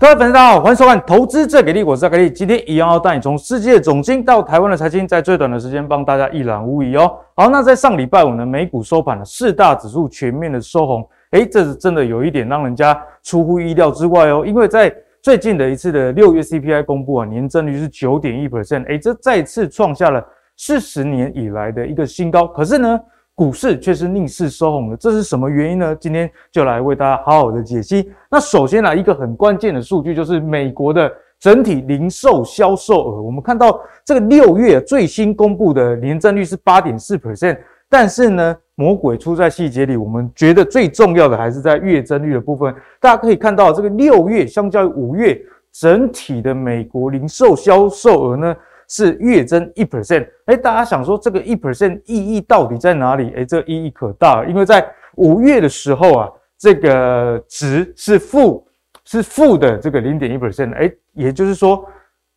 各位粉丝，大家好，欢迎收看《投资最给力》，我是阿格力。今天一样要带你从世界总经到台湾的财经，在最短的时间帮大家一览无遗哦。好，那在上礼拜五呢，美股收盘了，四大指数全面的收红，诶，这是真的有一点让人家出乎意料之外哦。因为在最近的一次的六月 CPI 公布啊，年增率是九点一 percent，诶，这再次创下了四十年以来的一个新高。可是呢，股市却是逆势收红的，这是什么原因呢？今天就来为大家好好的解析。那首先呢，一个很关键的数据就是美国的整体零售销售额。我们看到这个六月最新公布的年增率是八点四 percent，但是呢，魔鬼出在细节里。我们觉得最重要的还是在月增率的部分。大家可以看到，这个六月相较于五月，整体的美国零售销售额呢，是月增一 percent，哎，大家想说这个一 percent 意义到底在哪里？哎，这个意义可大了，因为在五月的时候啊，这个值是负，是负的这个零点一 percent，哎，也就是说，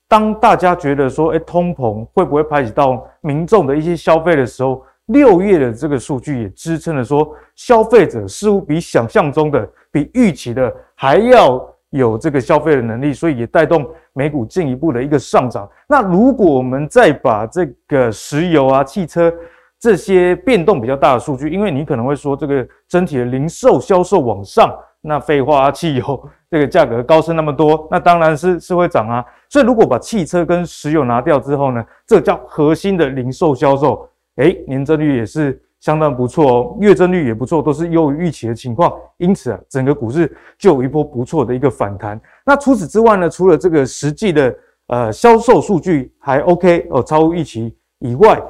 当大家觉得说，哎，通膨会不会排挤到民众的一些消费的时候，六月的这个数据也支撑了说，消费者似乎比想象中的、比预期的还要有这个消费的能力，所以也带动。美股进一步的一个上涨。那如果我们再把这个石油啊、汽车这些变动比较大的数据，因为你可能会说这个整体的零售销售往上，那废话啊，汽油这个价格高升那么多，那当然是是会涨啊。所以如果把汽车跟石油拿掉之后呢，这叫核心的零售销售，诶，年增率也是。相当不错哦，月增率也不错，都是优于预期的情况，因此啊，整个股市就有一波不错的一个反弹。那除此之外呢，除了这个实际的呃销售数据还 OK 哦，超乎预期以外，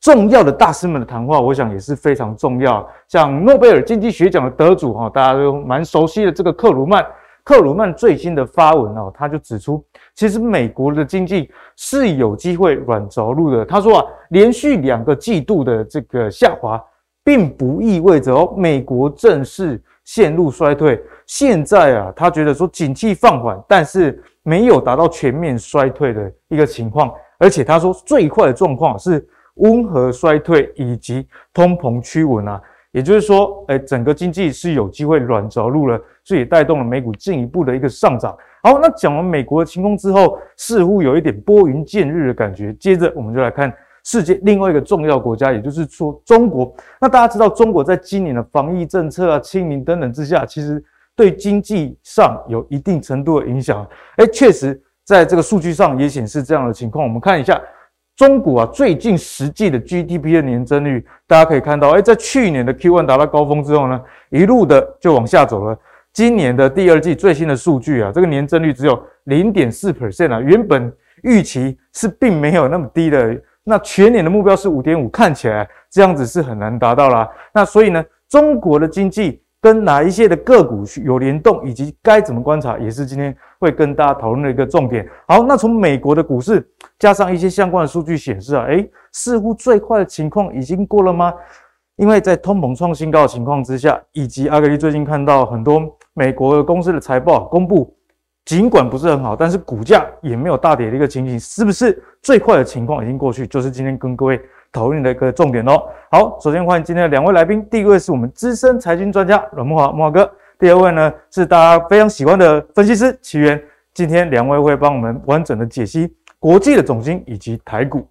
重要的大师们的谈话，我想也是非常重要。像诺贝尔经济学奖的得主哈，大家都蛮熟悉的这个克鲁曼。克鲁曼最新的发文哦，他就指出，其实美国的经济是有机会软着陆的。他说啊，连续两个季度的这个下滑，并不意味着哦，美国正式陷入衰退。现在啊，他觉得说景气放缓，但是没有达到全面衰退的一个情况。而且他说，最坏的状况是温和衰退以及通膨趋稳啊。也就是说，哎，整个经济是有机会软着陆了，所以带动了美股进一步的一个上涨。好，那讲完美国的情况之后，似乎有一点拨云见日的感觉。接着，我们就来看世界另外一个重要国家，也就是说中国。那大家知道，中国在今年的防疫政策啊、清零等等之下，其实对经济上有一定程度的影响。哎，确实在这个数据上也显示这样的情况。我们看一下。中国啊，最近实际的 GDP 的年增率，大家可以看到，哎，在去年的 Q1 达到高峰之后呢，一路的就往下走了。今年的第二季最新的数据啊，这个年增率只有零点四 percent 啊，原本预期是并没有那么低的。那全年的目标是五点五，看起来这样子是很难达到啦。那所以呢，中国的经济。跟哪一些的个股有联动，以及该怎么观察，也是今天会跟大家讨论的一个重点。好，那从美国的股市加上一些相关的数据显示啊，诶，似乎最快的情况已经过了吗？因为在通膨创新高的情况之下，以及阿格力最近看到很多美国公司的财报公布，尽管不是很好，但是股价也没有大跌的一个情形，是不是最快的情况已经过去？就是今天跟各位。讨论的一个重点哦。好，首先欢迎今天的两位来宾。第一位是我们资深财经专家阮木华木华哥，第二位呢是大家非常喜欢的分析师奇源。今天两位会帮我们完整的解析国际的总经以及台股。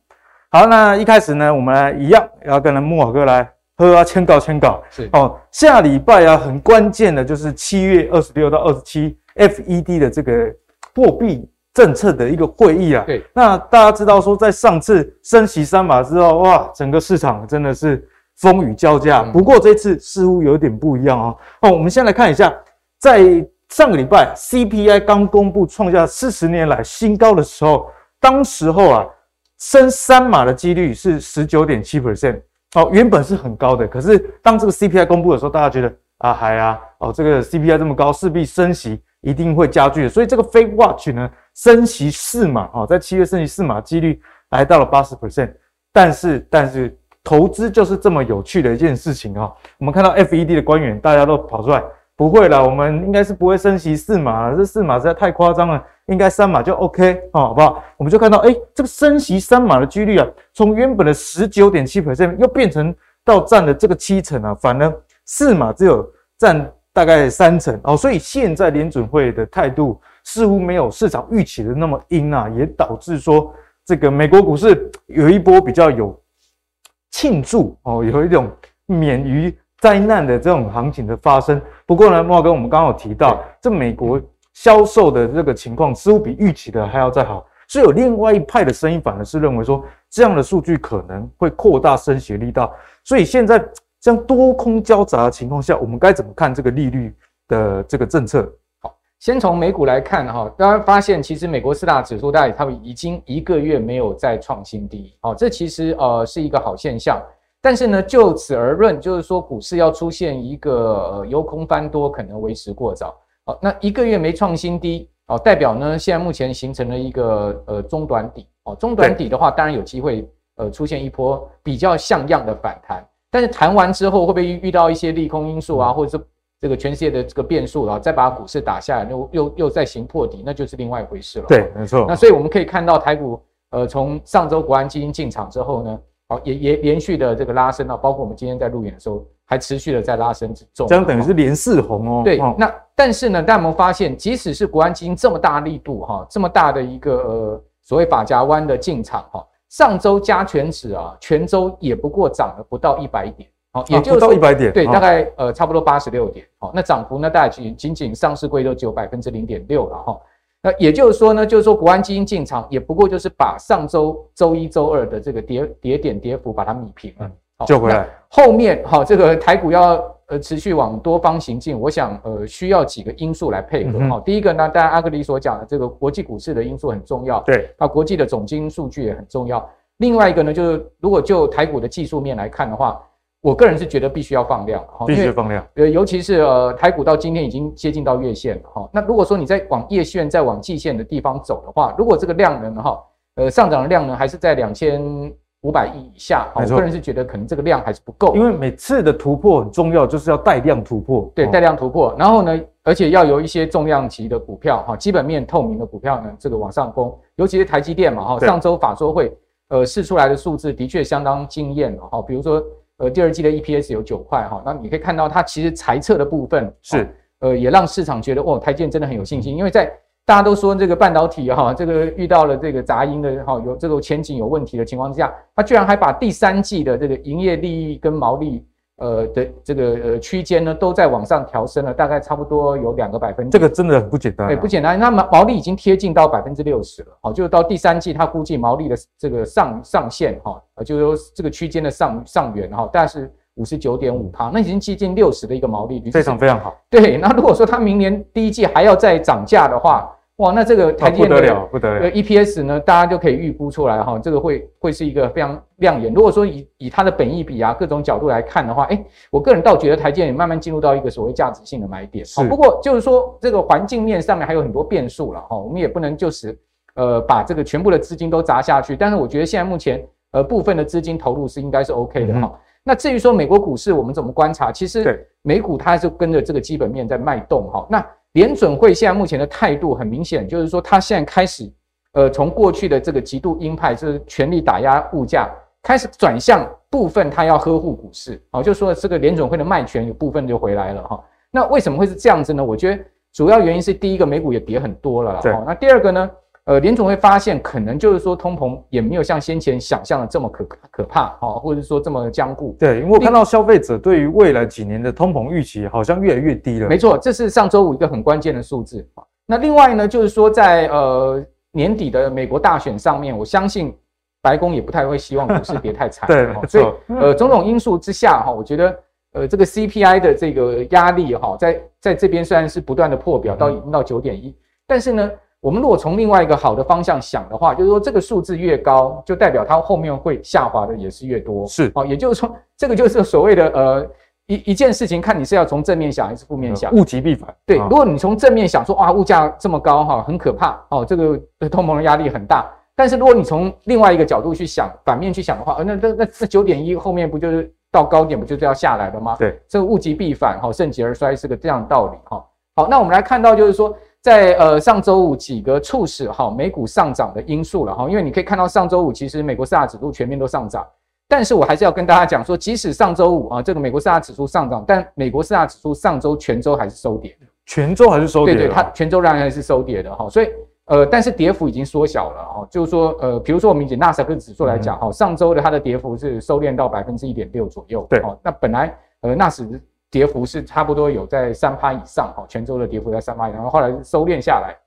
好，那一开始呢，我们来一样要跟慕驊哥来喝啊签稿签稿。是哦，下礼拜啊很关键的就是七月二十六到二十七 FED 的这个货币。政策的一个会议啊，对，那大家知道说，在上次升息三码之后，哇，整个市场真的是风雨交加。不过这次似乎有点不一样啊。哦，我们先来看一下，在上个礼拜 CPI 刚公布创下四十年来新高的时候，当时候啊，升三码的几率是十九点七 percent，哦，原本是很高的。可是当这个 CPI 公布的时候，大家觉得啊，还啊，哦，这个 CPI 这么高，势必升息一定会加剧的。所以这个 Fed Watch 呢，升息四码啊，在七月升息四码几率来到了八十 percent，但是但是投资就是这么有趣的一件事情啊。我们看到 FED 的官员大家都跑出来，不会啦，我们应该是不会升息四码，这四码实在太夸张了，应该三码就 OK 啊，好不好？我们就看到，诶，这个升息三码的几率啊，从原本的十九点七 percent 又变成到占了这个七成啊，反而四码只有占大概三成哦，所以现在联准会的态度。似乎没有市场预期的那么阴啊，也导致说这个美国股市有一波比较有庆祝哦，有一种免于灾难的这种行情的发生。不过呢，慕驊哥，我们刚刚有提到，这美国销售的这个情况似乎比预期的还要再好，所以有另外一派的声音，反而是认为说这样的数据可能会扩大升息力道。所以现在这样多空交杂的情况下，我们该怎么看这个利率的这个政策？好，先从美股来看哈，大家发现其实美国四大指数大概他们已经一个月没有再创新低，哦，这其实呃是一个好现象。但是呢，就此而论，就是说股市要出现一个呃由空翻多，可能为时过早。好，那一个月没创新低，哦，代表呢现在目前形成了一个呃中短底，哦，中短底的话，当然有机会呃出现一波比较像样的反弹。但是弹完之后，会不会遇到一些利空因素啊，或者是这个全世界的这个变数啊，再把股市打下来，又又又再行破底，那就是另外一回事了。对，没错。那所以我们可以看到台股，呃，从上周国安基金进场之后呢，好，也也连续的这个拉升啊，包括我们今天在路演的时候，还持续的在拉升之中。这样等于是连四红哦。对，那但是呢，大家有没有发现，即使是国安基金这么大力度哈，这么大的一个呃所谓法夹湾的进场哈。上周加权指啊，全周也不过涨了不到一百点，好，也就是不到一百点，对，大概呃差不多八十六点，好，那涨幅呢，大概仅仅仅上市柜都只有百分之零点六了哈，那也就是说呢，就是说国安基金进场也不过就是把上周周一、周二的这个跌跌点跌幅把它米平了，好，救回来，后面好这个台股要。呃，持续往多方行进，我想，呃，需要几个因素来配合哈。第一个呢，当然阿格里所讲的这个国际股市的因素很重要，对，那国际的总经数据也很重要。另外一个呢，就是如果就台股的技术面来看的话，我个人是觉得必须要放量，必须放量。呃，尤其是呃，台股到今天已经接近到月线了哈。那如果说你再往月线、再往季线的地方走的话，如果这个量能哈，呃，上涨的量呢还是在两千。五百亿以下，我个人是觉得可能这个量还是不够，因为每次的突破很重要，就是要带量突破。对，带量突破，然后呢，而且要有一些重量级的股票，哈，基本面透明的股票呢，这个往上攻，尤其是台积电嘛，哈，上周法说会，呃，试出来的数字的确相当惊艳，哈，比如说，呃，第二季的 EPS 有九块，哈，那你可以看到它其实财测的部分是，呃，也让市场觉得，哦，台积电真的很有信心，因为在。大家都说这个半导体哈，这个遇到了这个杂音的哈，有这个前景有问题的情况之下，它居然还把第三季的这个营业利益跟毛利呃的这个呃区间呢，都在往上调升了，大概差不多有两个百分点。这个真的很不简单，啊，对，不简单。那毛毛利已经贴近到百分之六十了，好，就是到第三季，它估计毛利的这个上上限哈，呃就是说这个区间的上上缘哈，大概是五十九点五趴，那已经接近六十的一个毛利率，非常非常好。对，那如果说它明年第一季还要再涨价的话，哇，那这个台积电的、哦、不得了，不得了。EPS 呢，大家就可以预估出来哈，这个会会是一个非常亮眼。如果说以以它的本益比啊各种角度来看的话，哎，我个人倒觉得台积电也慢慢进入到一个所谓价值性的买点。是。不过就是说这个环境面上面还有很多变数了哈，我们也不能就是呃把这个全部的资金都砸下去。但是我觉得现在目前呃部分的资金投入是应该是 OK 的哈。嗯、那至于说美国股市我们怎么观察，其实美股它就跟着这个基本面在脉动哈。那联准会现在目前的态度很明显，就是说他现在开始，呃，从过去的这个极度鹰派，就是全力打压物价，开始转向部分他要呵护股市，哦，就说这个联准会的卖权有部分就回来了哈。那为什么会是这样子呢？我觉得主要原因是第一个美股也跌很多了，哦。那第二个呢？呃，联总会发现，可能就是说通膨也没有像先前想象的这么可可怕，哈，或者是说这么僵固。对，因为我看到消费者对于未来几年的通膨预期好像越来越低了。没错，这是上周五一个很关键的数字。那另外呢，就是说在呃年底的美国大选上面，我相信白宫也不太会希望股市跌太惨。对，所以呃种种因素之下哈，我觉得呃这个 CPI 的这个压力哈，在在这边虽然是不断的破表到已经到九点一，但是呢。我们如果从另外一个好的方向想的话，就是说这个数字越高，就代表它后面会下滑的也是越多。是，哦，也就是说，这个就是所谓的呃一一件事情，看你是要从正面想还是负面想。物极必反。对，如果你从正面想说，哇，物价这么高哈，很可怕哦，这个通膨的压力很大。但是如果你从另外一个角度去想，反面去想的话，呃，那那那那九点一后面不就是到高点不就是要下来了吗？对，这个物极必反哈，盛极而衰是个这样的道理哈。好，那我们来看到就是说。在呃上周五几个促使哈美股上涨的因素了哈，因为你可以看到上周五其实美国四大指数全面都上涨，但是我还是要跟大家讲说，即使上周五啊这个美国四大指数上涨，但美国四大指数上周全周还是收跌，全周还是收跌？对对，它全周仍然还是收跌的哈，所以呃，但是跌幅已经缩小了哈，就是说呃，比如说我们以纳斯达克指数来讲哈，嗯、上周的它的跌幅是收敛到百分之一点六左右，对，那本来呃纳斯跌幅是差不多有在三趴以上哈，全周的跌幅在三趴以上，然后后来收敛下来，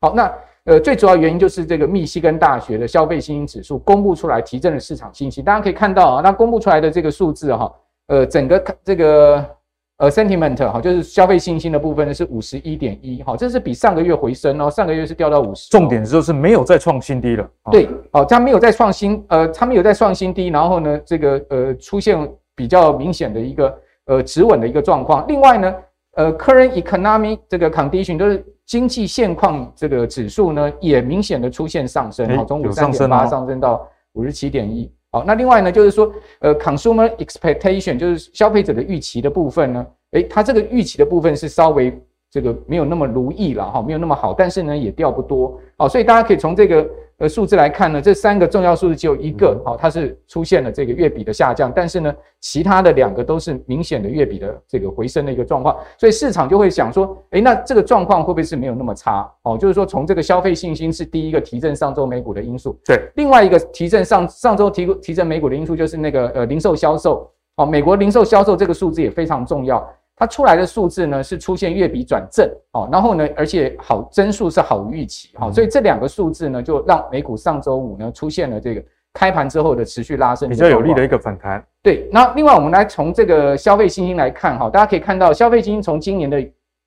好那。呃，最主要原因就是这个密西根大学的消费信心指数公布出来，提振了市场信心。大家可以看到啊，那公布出来的这个数字哈，呃，整个这个呃 sentiment 哈，就是消费信心的部分呢是五十一点一，哈，这是比上个月回升哦，上个月是掉到五十。重点就是没有再创新低了。对，哦，它没有再创新，呃，它没有再创新低，然后呢，这个呃出现比较明显的一个呃止稳的一个状况。另外呢，呃，current economic 这个 condition 就是。经济现况这个指数呢，也明显的出现上升，好，从五十三点八上升到五十七点一。好，那另外呢，就是说，呃，consumer expectation 就是消费者的预期的部分呢，诶，它这个预期的部分是稍微这个没有那么如意了哈，没有那么好，但是呢，也掉不多。好，所以大家可以从这个。呃，数字来看呢，这三个重要数字只有一个，好，它是出现了这个月比的下降，但是呢，其他的两个都是明显的月比的这个回升的一个状况，所以市场就会想说，诶，那这个状况会不会是没有那么差？哦，就是说从这个消费信心是第一个提振上周美股的因素，对，另外一个提振上上周提提振美股的因素就是那个呃零售销售，哦，美国零售销售这个数字也非常重要。它出来的数字呢是出现月比转正，哦，然后呢，而且好增速是好于预期，好，所以这两个数字呢就让美股上周五呢出现了这个开盘之后的持续拉升，比较有利的一个反弹。对，那另外我们来从这个消费信心来看，哈，大家可以看到消费信心从今年的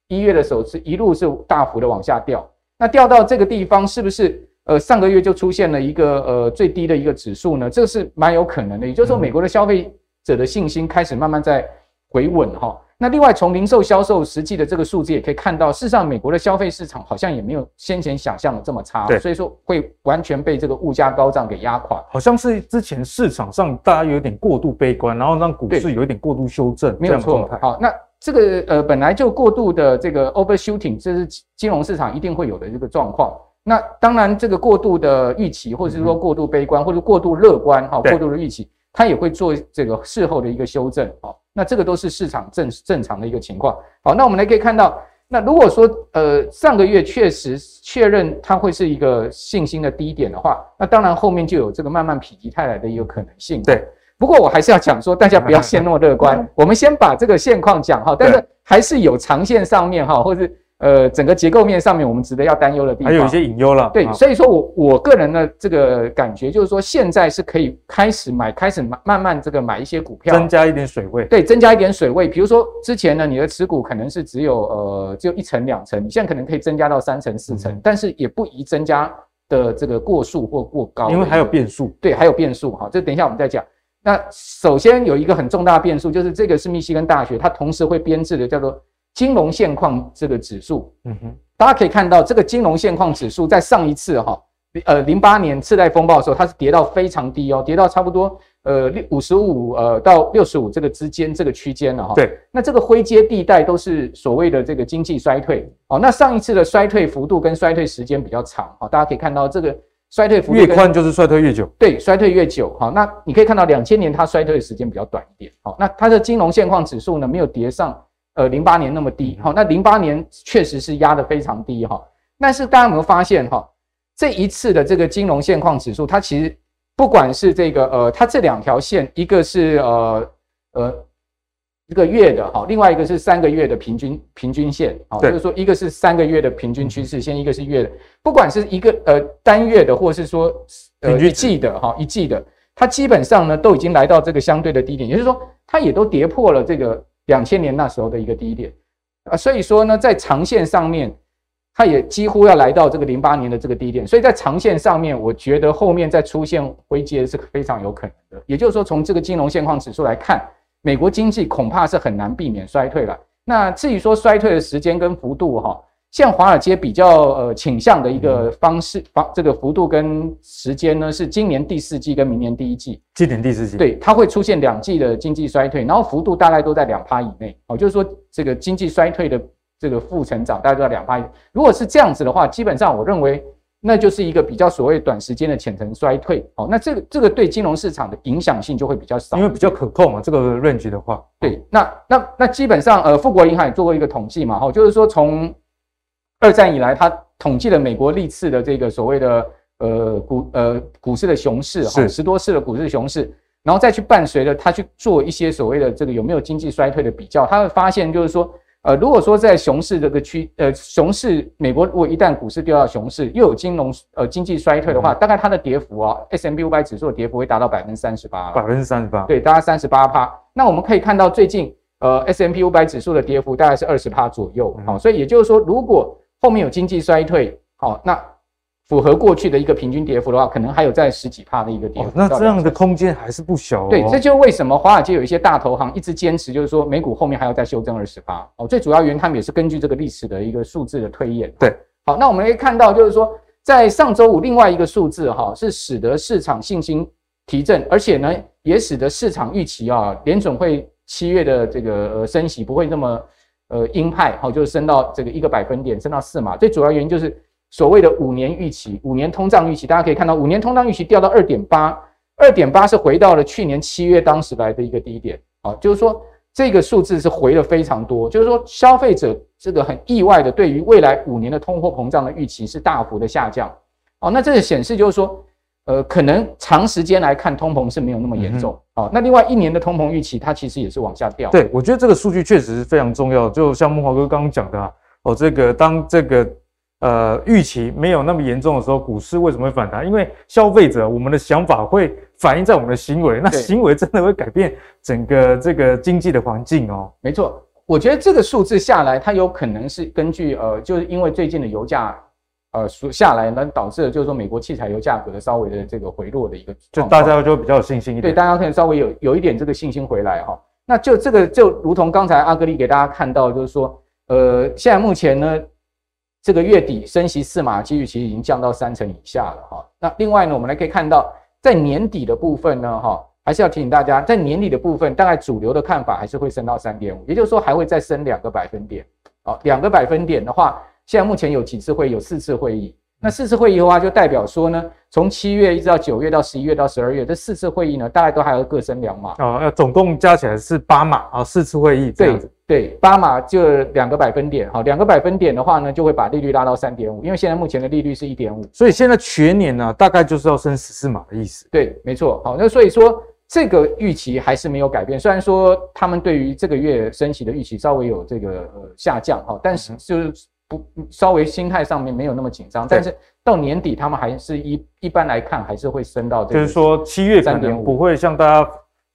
一月的时候是一路是大幅的往下掉，那掉到这个地方是不是呃上个月就出现了一个呃最低的一个指数呢？这是蛮有可能的，也就是说美国的消费者的信心开始慢慢在回稳，哈。那另外，从零售销售实际的这个数字也可以看到，事实上，美国的消费市场好像也没有先前想象的这么差，所以说会完全被这个物价高涨给压垮，好像是之前市场上大家有点过度悲观，然后让股市有一点过度修正，没有错。好，那这个呃本来就过度的这个 overshooting，这是金融市场一定会有的这个状况。那当然，这个过度的预期，或者是说过度悲观，或者过度乐观，哈，过度的预期，它也会做这个事后的一个修正，好。那这个都是市场正正常的一个情况。好，那我们来可以看到，那如果说呃上个月确实确认它会是一个信心的低点的话，那当然后面就有这个慢慢否极泰来的一个可能性。对，不过我还是要讲说，大家不要先那么乐观。我们先把这个现况讲哈，但是还是有长线上面哈，或是。呃，整个结构面上面，我们值得要担忧的地方还有一些隐忧了。对，所以说我我个人的这个感觉就是说，现在是可以开始买，开始慢慢慢这个买一些股票，增加一点水位。对，增加一点水位。比如说之前呢，你的持股可能是只有呃只有一层两层，你现在可能可以增加到三层四层，嗯、但是也不宜增加的这个过数或过高，因为还有变数。对，还有变数哈，这等一下我们再讲。那首先有一个很重大的变数，就是这个是密西根大学，它同时会编制的叫做金融现况这个指数。嗯哼。大家可以看到，这个金融现况指数在上一次哈，呃，零八年次贷风暴的时候，它是跌到非常低哦，跌到差不多呃六五十五呃到六十五这个之间这个区间了哈。对，那这个灰阶地带都是所谓的这个经济衰退哦。那上一次的衰退幅度跟衰退时间比较长哈，大家可以看到这个衰退幅度越宽就是衰退越久。对，衰退越久哈。那你可以看到两千年它衰退的时间比较短一点。好，那它的金融现况指数呢没有跌上。呃，零八年那么低，好，那零八年确实是压得非常低哈。但是大家有没有发现哈，这一次的这个金融现况指数，它其实不管是这个呃，它这两条线，一个是呃呃一个月的哈，另外一个是三个月的平均平均线，好，就是说一个是三个月的平均趋势线，一个是月的，不管是一个呃单月的，或是说呃一季的哈一季的，它基本上呢都已经来到这个相对的低点，也就是说它也都跌破了这个。两千年那时候的一个低点啊，所以说呢，在长线上面，它也几乎要来到这个零八年的这个低点，所以在长线上面，我觉得后面再出现回接是非常有可能的。也就是说，从这个金融现况指数来看，美国经济恐怕是很难避免衰退了。那至于说衰退的时间跟幅度，哈。像华尔街比较呃倾向的一个方式方这个幅度跟时间呢，是今年第四季跟明年第一季。今年第四季，对，它会出现两季的经济衰退，然后幅度大概都在两趴以内。哦，就是说这个经济衰退的这个负成长大概都在两趴。如果是这样子的话，基本上我认为那就是一个比较所谓短时间的浅层衰退。哦，那这个这个对金融市场的影响性就会比较少，因为比较可控嘛。这个 range 的话，对，那那那基本上呃，富国银行也做过一个统计嘛，哈，就是说从二战以来，他统计了美国历次的这个所谓的呃股呃股市的熊市，哈，十多次的股市熊市。然后再去伴随着他去做一些所谓的这个有没有经济衰退的比较，他会发现就是说，呃，如果说在熊市这个区，呃，熊市美国如果一旦股市掉到熊市，又有金融呃经济衰退的话，嗯、大概它的跌幅啊，S M B 五百指数的跌幅会达到百分之三十八，百分之三十八，对，大概三十八趴。那我们可以看到最近呃 S&P 五百指数的跌幅大概是二十趴左右，好、嗯。哦，所以也就是说，如果后面有经济衰退，好、哦，那。符合过去的一个平均跌幅的话，可能还有在十几趴的一个跌幅。哦，那这样的空间还是不小哦。对，这就是为什么华尔街有一些大投行一直坚持，就是说美股后面还要再修正二十趴。哦，最主要原因他们也是根据这个历史的一个数字的推演。对，好，那我们可以看到，就是说在上周五另外一个数字哈，是使得市场信心提振，而且呢也使得市场预期啊联准会七月的这个呃升息不会那么呃鹰派，好，就是升到这个一个百分点，升到四码。最主要原因就是。所谓的五年预期，五年通胀预期，大家可以看到，五年通胀预期掉到二点八，二点八是回到了去年七月当时来的一个低点啊，就是说这个数字是回了非常多，就是说消费者这个很意外的对于未来五年的通货膨胀的预期是大幅的下降，哦，那这个显示就是说，呃，可能长时间来看通膨是没有那么严重，好，那另外一年的通膨预期它其实也是往下掉，对，我觉得这个数据确实是非常重要，就像木华哥刚刚讲的啊，哦，这个当这个。呃，预期没有那么严重的时候，股市为什么会反弹？因为消费者我们的想法会反映在我们的行为，那行为真的会改变整个这个经济的环境哦。没错，我觉得这个数字下来，它有可能是根据呃，就是因为最近的油价呃下来，呢导致了就是说美国汽柴油价格的稍微的这个回落的一个，就大家就比较有信心一点。对，大家可能稍微有有一点这个信心回来哈。那就这个就如同刚才阿格力给大家看到，就是说呃，现在目前呢。这个月底升息四码几率其实已经降到三成以下了哈。那另外呢，我们来可以看到，在年底的部分呢，哈，还是要提醒大家，在年底的部分，大概主流的看法还是会升到三点五，也就是说还会再升两个百分点。好，两个百分点的话，现在目前有几次会议？有四次会议。那四次会议的话，就代表说呢，从七月一直到九月到十一月到十二月这四次会议呢，大概都还要各升两码哦，要总共加起来是八码啊，四次会议这样子。对对，八码就两个百分点，好，两个百分点的话呢，就会把利率拉到三点五，因为现在目前的利率是一点五，所以现在全年呢，大概就是要升十四码的意思。对，没错，好，那所以说这个预期还是没有改变，虽然说他们对于这个月升息的预期稍微有这个呃下降哈，但是就是。不，稍微心态上面没有那么紧张，但是到年底他们还是一一般来看还是会升到这个，就是说七月可能不会像大家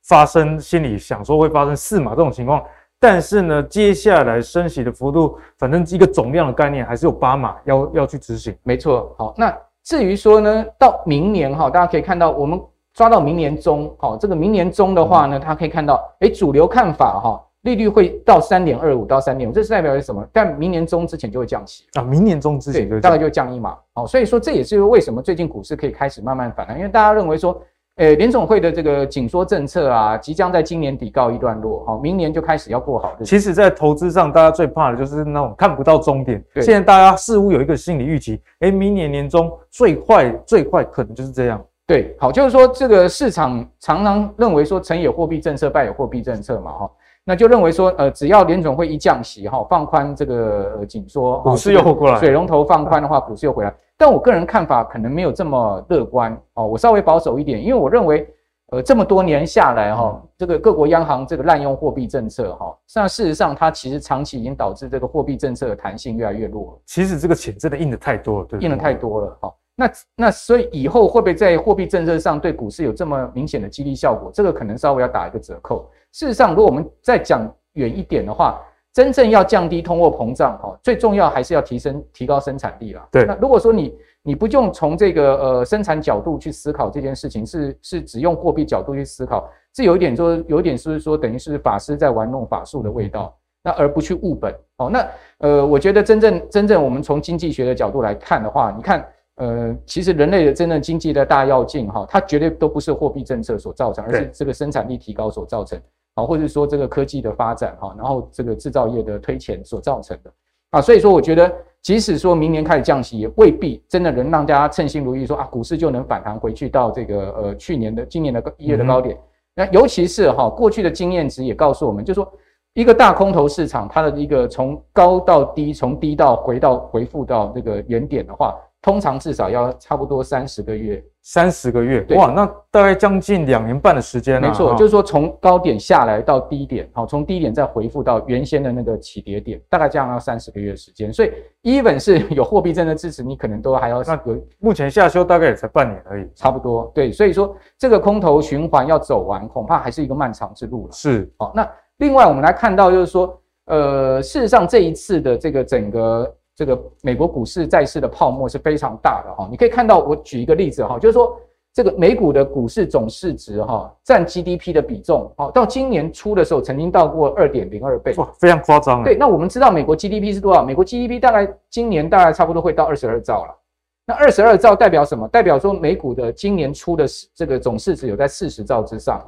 发生心里想说会发生四码这种情况，但是呢，接下来升息的幅度，反正一个总量的概念还是有八码要要去执行。没错，好，那至于说呢，到明年哈，大家可以看到我们抓到明年中，好，这个明年中的话呢，大家可以看到，哎，主流看法哈。利率会到三点二五到三点五，这是代表是什么？但明年中之前就会降息啊，明年中之前对，大概就降一码。好，所以说这也是为什么最近股市可以开始慢慢反弹，因为大家认为说，诶，联总会的这个紧缩政策啊，即将在今年底告一段落，好，明年就开始要过好。其实，在投资上，大家最怕的就是那种看不到终点。对，现在大家似乎有一个心理预期，诶，明年年中最坏最坏可能就是这样。对，好，就是说这个市场常常认为说，成有货币政策，败有货币政策嘛，哈。那就认为说，呃，只要联总会一降息，哈，放宽这个紧缩，股市又过来，水龙头放宽的话，股市又回来。但我个人看法可能没有这么乐观，哦，我稍微保守一点，因为我认为，呃，这么多年下来，哈，这个各国央行这个滥用货币政策，哈，那事实上它其实长期已经导致这个货币政策的弹性越来越弱。其实这个钱真的印的太多了，对，印的太多了，哈。那那所以以后会不会在货币政策上对股市有这么明显的激励效果？这个可能稍微要打一个折扣。事实上，如果我们再讲远一点的话，真正要降低通货膨胀，哈，最重要还是要提升提高生产力啦。对。那如果说你你不用从这个呃生产角度去思考这件事情，是是只用货币角度去思考，这有一点说有一点是不是说等于是法师在玩弄法术的味道，那而不去务本。哦，那呃，我觉得真正真正我们从经济学的角度来看的话，你看。呃，其实人类的真正经济的大要进，哈，它绝对都不是货币政策所造成，而是这个生产力提高所造成，啊，或者说这个科技的发展，哈，然后这个制造业的推前所造成的，啊，所以说我觉得，即使说明年开始降息，也未必真的能让大家称心如意说，啊，股市就能反弹回去到这个呃去年的今年的一月的高点。嗯、那尤其是哈，过去的经验值也告诉我们，就是说一个大空头市场，它的一个从高到低，从低到回到回复到这个原点的话。通常至少要差不多三十个月，三十个月，哇，那大概将近两年半的时间了。没错，就是说从高点下来到低点，好，从低点再回复到原先的那个起跌点，大概这样要三十个月时间。所以，even 是有货币政策支持，你可能都还要那个目前下修大概也才半年而已，差不多。对，所以说这个空头循环要走完，恐怕还是一个漫长之路了。是，好，那另外我们来看到就是说，呃，事实上这一次的这个整个。这个美国股市债市的泡沫是非常大的哈，你可以看到，我举一个例子哈，就是说这个美股的股市总市值哈占 GDP 的比重，哦，到今年初的时候曾经到过二点零二倍，哇，非常夸张。对，那我们知道美国 GDP 是多少？美国 GDP 大概今年大概差不多会到二十二兆了。那二十二兆代表什么？代表说美股的今年初的这个总市值有在四十兆之上，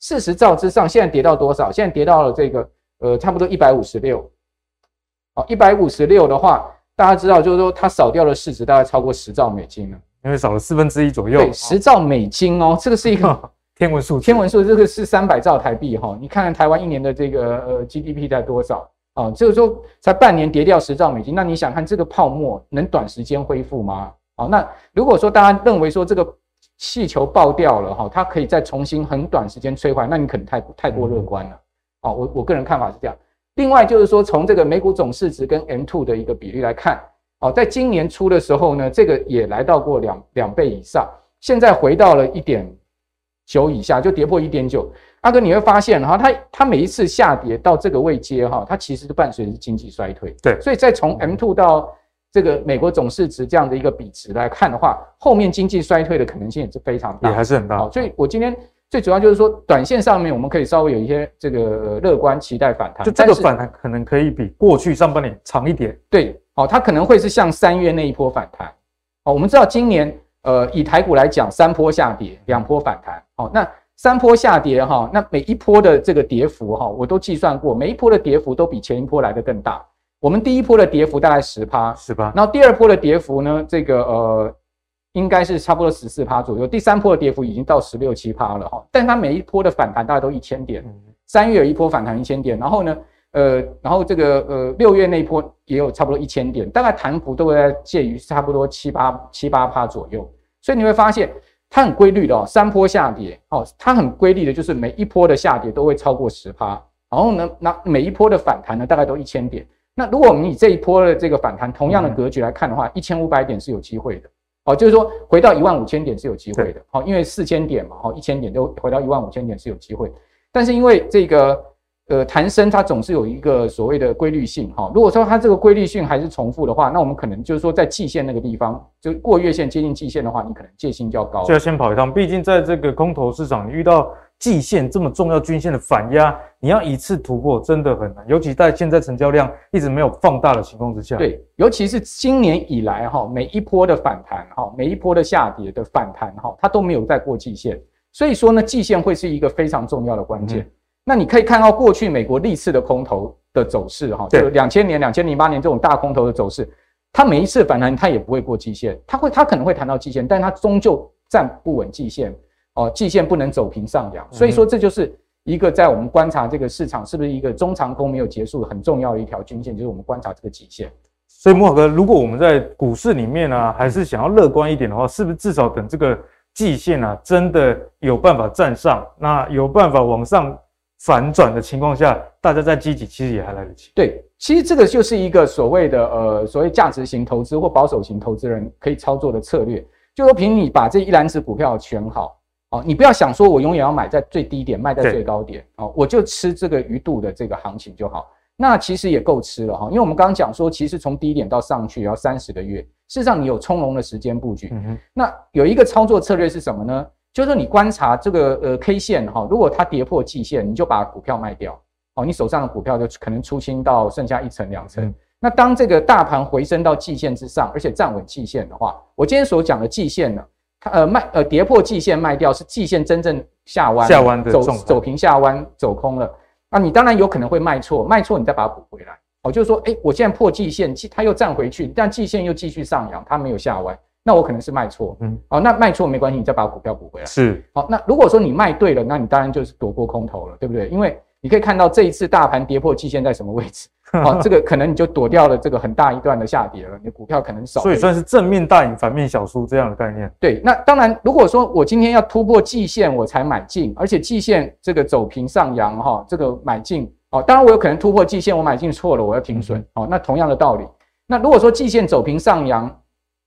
四十兆之上，现在跌到多少？现在跌到了这个呃差不多一百五十六。好，一百五十六的话，大家知道，就是说它少掉的市值大概超过十兆美金了，因为少了四分之一左右。对，十兆美金哦，这个是一个 天文数，天文数，这个是三百兆台币哈。你看看台湾一年的这个呃 GDP 在多少啊？这个时候才半年跌掉十兆美金，那你想看这个泡沫能短时间恢复吗？好，那如果说大家认为说这个气球爆掉了哈，它可以再重新很短时间摧毁，那你可能太太过乐观了。好，我我个人看法是这样。另外就是说，从这个美股总市值跟 M two 的一个比例来看，哦，在今年初的时候呢，这个也来到过两两倍以上，现在回到了一点九以下，就跌破一点九。阿哥你会发现哈，它它每一次下跌到这个位阶哈，它其实都伴随着经济衰退。对，所以再从 M two 到这个美国总市值这样的一个比值来看的话，后面经济衰退的可能性也是非常大，也还是很大。所以我今天。最主要就是说，短线上面我们可以稍微有一些这个乐观期待反弹，就这个反弹可能可以比过去上半年长一点。对，哦，它可能会是像三月那一波反弹。哦，我们知道今年呃以台股来讲，三波下跌，两波反弹。哦，那三波下跌哈，那每一波的这个跌幅哈，我都计算过，每一波的跌幅都比前一波来的更大。我们第一波的跌幅大概十趴，十趴，然后第二波的跌幅呢，这个呃。应该是差不多十四趴左右，第三波的跌幅已经到十六七趴了哈，但它每一波的反弹大概都一千点，三月有一波反弹一千点，然后呢，呃，然后这个呃六月那一波也有差不多一千点，大概弹幅都会在介于差不多七八七八趴左右，所以你会发现它很规律的哦，三波下跌哦，它很规律的就是每一波的下跌都会超过十趴，然后呢，那每一波的反弹呢大概都一千点，那如果我们以这一波的这个反弹同样的格局来看的话，一千五百点是有机会的。哦，就是说回到一万五千点是有机会的，好，因为四千点嘛，好，一千点就回到一万五千点是有机会，但是因为这个呃弹升它总是有一个所谓的规律性，哈，如果说它这个规律性还是重复的话，那我们可能就是说在季线那个地方，就过月线接近季线的话，你可能戒心就要高，就要先跑一趟，毕竟在这个空头市场遇到。季线这么重要，均线的反压，你要一次突破真的很难，尤其在现在成交量一直没有放大的情况之下。对，尤其是今年以来哈，每一波的反弹哈，每一波的下跌的反弹哈，它都没有再过季线，所以说呢，季线会是一个非常重要的关键。嗯、那你可以看到过去美国历次的空头的走势哈，就两千年、两千零八年这种大空头的走势，它每一次反弹它也不会过季线，它会它可能会弹到季线，但它终究站不稳季线。哦，季线不能走平上扬，所以说这就是一个在我们观察这个市场是不是一个中长空没有结束很重要的一条均线，就是我们观察这个季线。所以莫哥，如果我们在股市里面呢、啊，还是想要乐观一点的话，是不是至少等这个季线啊真的有办法站上，那有办法往上反转的情况下，大家再积极其实也还来得及。对，其实这个就是一个所谓的呃所谓价值型投资或保守型投资人可以操作的策略，就说凭你把这一篮子股票选好。哦，你不要想说，我永远要买在最低点，卖在最高点，哦，我就吃这个鱼肚的这个行情就好。那其实也够吃了哈，因为我们刚刚讲说，其实从低点到上去要三十个月，事实上你有从容的时间布局。嗯。那有一个操作策略是什么呢？就是说你观察这个呃 K 线哈，如果它跌破季线，你就把股票卖掉。哦，你手上的股票就可能出清到剩下一层两层。嗯。那当这个大盘回升到季线之上，而且站稳季线的话，我今天所讲的季线呢？呃卖呃跌破季线卖掉是季线真正下弯下弯的走走平下弯走空了，那你当然有可能会卖错，卖错你再把它补回来。哦，就是说，哎，我现在破季线，它又站回去，但季线又继续上扬，它没有下弯，那我可能是卖错，嗯，哦，那卖错没关系，你再把股票补回来，是，好，那如果说你卖对了，那你当然就是躲过空头了，对不对？因为你可以看到这一次大盘跌破季线在什么位置？好，这个可能你就躲掉了这个很大一段的下跌了，你的股票可能少。所以算是正面大赢，反面小输这样的概念。对，那当然，如果说我今天要突破季线我才买进，而且季线这个走平上扬哈，这个买进哦，当然我有可能突破季线我买进错了，我要停损。哦，那同样的道理，那如果说季线走平上扬，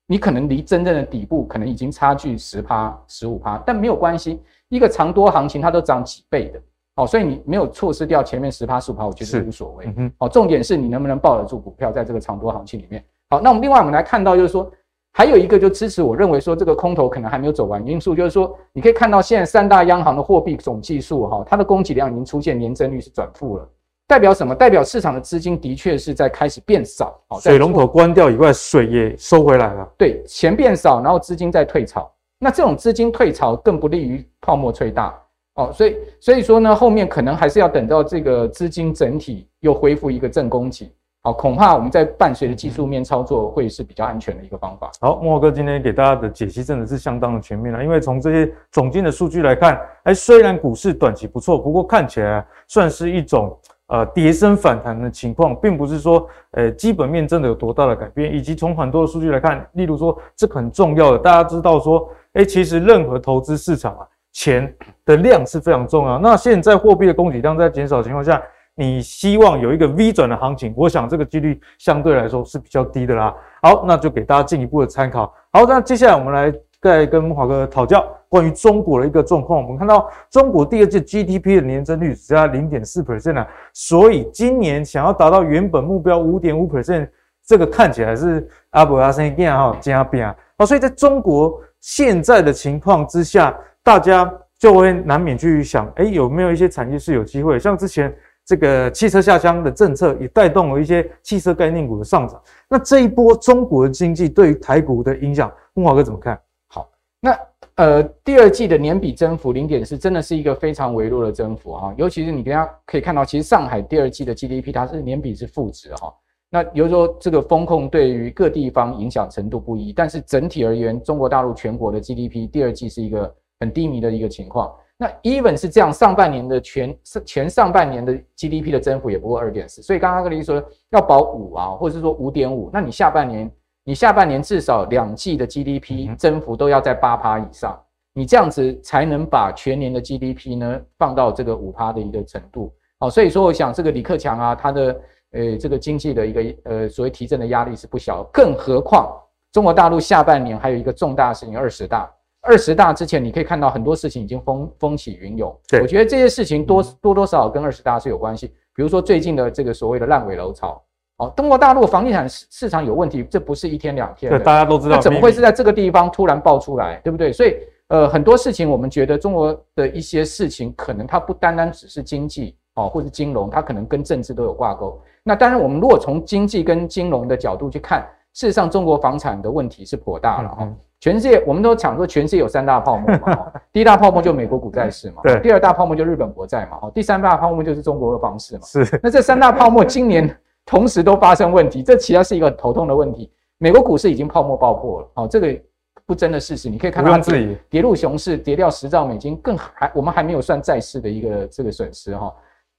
你可能离真正的底部可能已经差距十趴、十五趴，但没有关系，一个长多行情它都涨几倍的。哦，所以你没有错失掉前面十趴十五趴，我觉得无所谓。嗯哦，重点是你能不能抱得住股票，在这个长多行情里面。好，那我们另外我们来看到，就是说还有一个就支持我认为说这个空头可能还没有走完因素，就是说你可以看到现在三大央行的货币总计数哈，它的供给量已经出现年增率是转负了，代表什么？代表市场的资金的确是在开始变少。哦，水龙头关掉以外，水也收回来了。对，钱变少，然后资金在退潮。那这种资金退潮更不利于泡沫吹大。哦，所以所以说呢，后面可能还是要等到这个资金整体又恢复一个正供给，好，恐怕我们在伴随着技术面操作会是比较安全的一个方法。好，莫哥今天给大家的解析真的是相当的全面了，因为从这些总经的数据来看，哎，虽然股市短期不错，不过看起来算是一种呃跌升反弹的情况，并不是说呃基本面真的有多大的改变，以及从很多的数据来看，例如说这很重要的，大家知道说，哎，其实任何投资市场啊。钱的量是非常重要。那现在货币的供给量在减少的情况下，你希望有一个 V 转的行情，我想这个几率相对来说是比较低的啦。好，那就给大家进一步的参考。好，那接下来我们来再跟华哥讨教关于中国的一个状况。我们看到中国第二季 GDP 的年增率只加零点四 percent 啊，所以今年想要达到原本目标五点五 percent，这个看起来是阿伯阿生一样哈加变啊。好，所以在中国现在的情况之下。大家就会难免去想，哎，有没有一些产业是有机会？像之前这个汽车下乡的政策，也带动了一些汽车概念股的上涨。那这一波中国的经济对于台股的影响，慕驊哥怎么看？好，那呃，第二季的年比增幅零点四，真的是一个非常微弱的增幅哈。尤其是你大家可以看到，其实上海第二季的 GDP 它是年比是负值哈。那比如说这个风控对于各地方影响程度不一，但是整体而言，中国大陆全国的 GDP 第二季是一个。很低迷的一个情况。那 even 是这样，上半年的全前上半年的 GDP 的增幅也不过二点四，所以刚刚跟你说要保五啊，或者是说五点五，那你下半年你下半年至少两季的 GDP 增幅都要在八趴以上，你这样子才能把全年的 GDP 呢放到这个五趴的一个程度。好，所以说我想这个李克强啊，他的呃这个经济的一个呃所谓提振的压力是不小，更何况中国大陆下半年还有一个重大事情二十大。二十大之前，你可以看到很多事情已经风风起云涌。对，我觉得这些事情多多多少少跟二十大是有关系。比如说最近的这个所谓的烂尾楼潮，哦，中国大陆房地产市市场有问题，这不是一天两天的。对，大家都知道。那怎么会是在这个地方突然爆出来，对不对？所以，呃，很多事情我们觉得中国的一些事情，可能它不单单只是经济哦，或是金融，它可能跟政治都有挂钩。那当然，我们如果从经济跟金融的角度去看，事实上中国房产的问题是颇大了哈。全世界，我们都讲说，全世界有三大泡沫嘛，第一大泡沫就美国股债市嘛，对，第二大泡沫就日本国债嘛，第三大泡沫就是中国的房市嘛。是，那这三大泡沫今年 同时都发生问题，这其实是一个头痛的问题。美国股市已经泡沫爆破了，哦，这个不争的事实，你可以看到它跌入熊市，跌掉十兆美金，更还我们还没有算债市的一个这个损失哈。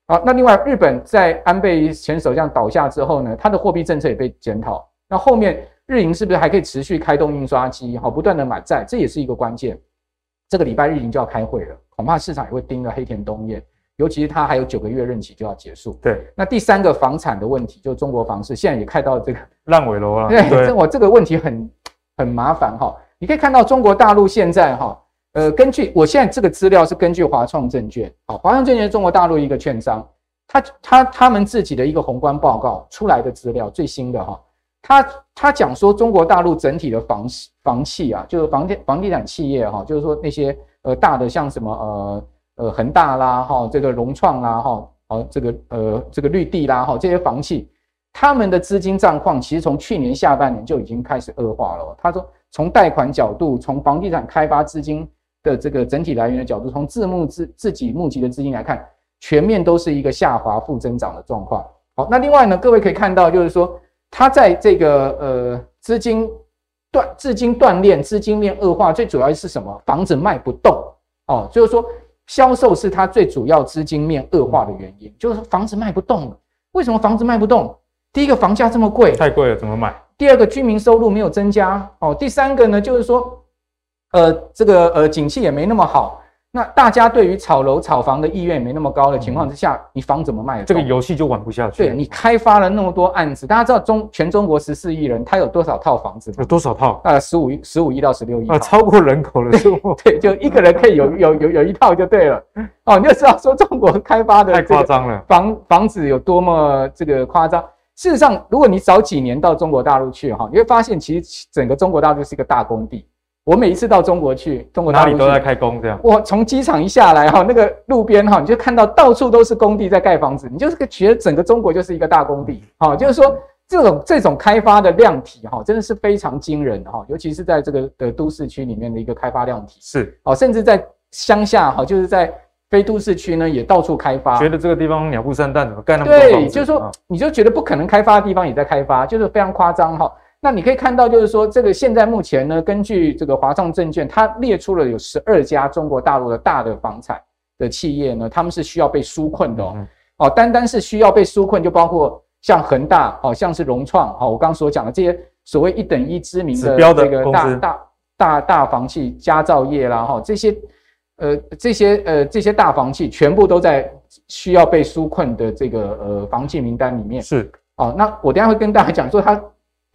好，那另外日本在安倍前首相倒下之后呢，它的货币政策也被检讨，那后面。日银是不是还可以持续开动印刷机？好，不断的买债，这也是一个关键。这个礼拜日银就要开会了，恐怕市场也会盯着黑田东彦，尤其是他还有九个月任期就要结束。对，那第三个房产的问题，就中国房市现在也看到这个 烂尾楼了。对，这我这个问题很很麻烦哈。你可以看到中国大陆现在哈，呃，根据我现在这个资料是根据华创证券，好，华创证券是中国大陆一个券商，他他他们自己的一个宏观报告出来的资料最新的哈。他他讲说，中国大陆整体的房房企啊，就是房地房地产企业哈，就是说那些呃大的像什么呃呃恒大啦哈，这个融创啦哈，好这个呃这个绿地啦哈，这些房企，他们的资金状况其实从去年下半年就已经开始恶化了。他说，从贷款角度，从房地产开发资金的这个整体来源的角度，从自募自自己募集的资金来看，全面都是一个下滑负增长的状况。好，那另外呢，各位可以看到，就是说它在这个呃资金断、资金断裂、资金链恶化，最主要是什么？房子卖不动哦，就是说销售是它最主要资金面恶化的原因，就是房子卖不动了。为什么房子卖不动？第一个房价这么贵，太贵了，怎么买？第二个居民收入没有增加哦。第三个呢，就是说，呃，这个呃，景气也没那么好。那大家对于炒楼、炒房的意愿也没那么高的情况之下，你房怎么卖？这个游戏就玩不下去。对，你开发了那么多案子，大家知道中全中国十四亿人，他有多少套房子？有多少套？呃，十五亿、十五亿到十六亿啊，超过人口了数目。对，就一个人可以有有有有一套就对了。哦，你就知道说中国开发的太夸张了，房房子有多么这个夸张。事实上，如果你早几年到中国大陆去哈，你会发现其实整个中国大陆是一个大工地。我每一次到中国去，中国哪里都在开工，这样。我从机场一下来哈，那个路边哈，你就看到到处都是工地在盖房子，你就是觉得整个中国就是一个大工地。好，就是说这种这种开发的量体哈，真的是非常惊人哈，尤其是在这个的都市区里面的一个开发量体。是，哦，甚至在乡下哈，就是在非都市区呢，也到处开发。觉得这个地方鸟不生蛋，怎么盖那么多？对，就是说你就觉得不可能开发的地方也在开发，就是非常夸张哈。那你可以看到，就是说，这个现在目前呢，根据这个华创证券，它列出了有十二家中国大陆的大的房产的企业呢，他们是需要被纾困的哦。哦，单单是需要被纾困，就包括像恒大，哦，像是融创，哦，我刚刚所讲的这些所谓一等一知名的这个大大大大房企，佳兆业啦，哈，这些呃这些呃这些大房企全部都在需要被纾困的这个呃房企名单里面。是。哦，那我等下会跟大家讲说它。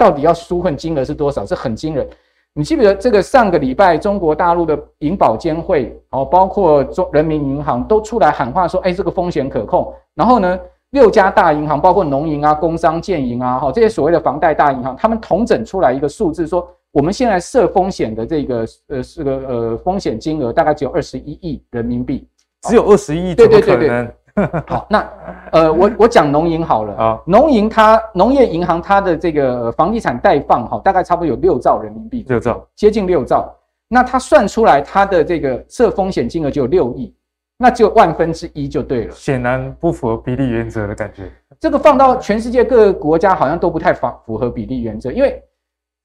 到底要纾困金额是多少？是很惊人。你记不记得这个上个礼拜中国大陆的银保监会哦，包括中人民银行都出来喊话说，哎，这个风险可控。然后呢，六家大银行，包括农银啊、工商、建银啊，哈，这些所谓的房贷大银行，他们统整出来一个数字，说我们现在设风险的这个呃是个呃风险金额大概只有二十一亿人民币，只有二十一亿，对对对对。好，那呃，我我讲农银好了啊，农银它农业银行它的这个房地产贷放哈，大概差不多有六兆人民币，六兆，接近六兆。那它算出来它的这个设风险金额就有六亿，那就万分之一就对了。显然不符合比例原则的感觉。这个放到全世界各个国家好像都不太符符合比例原则，因为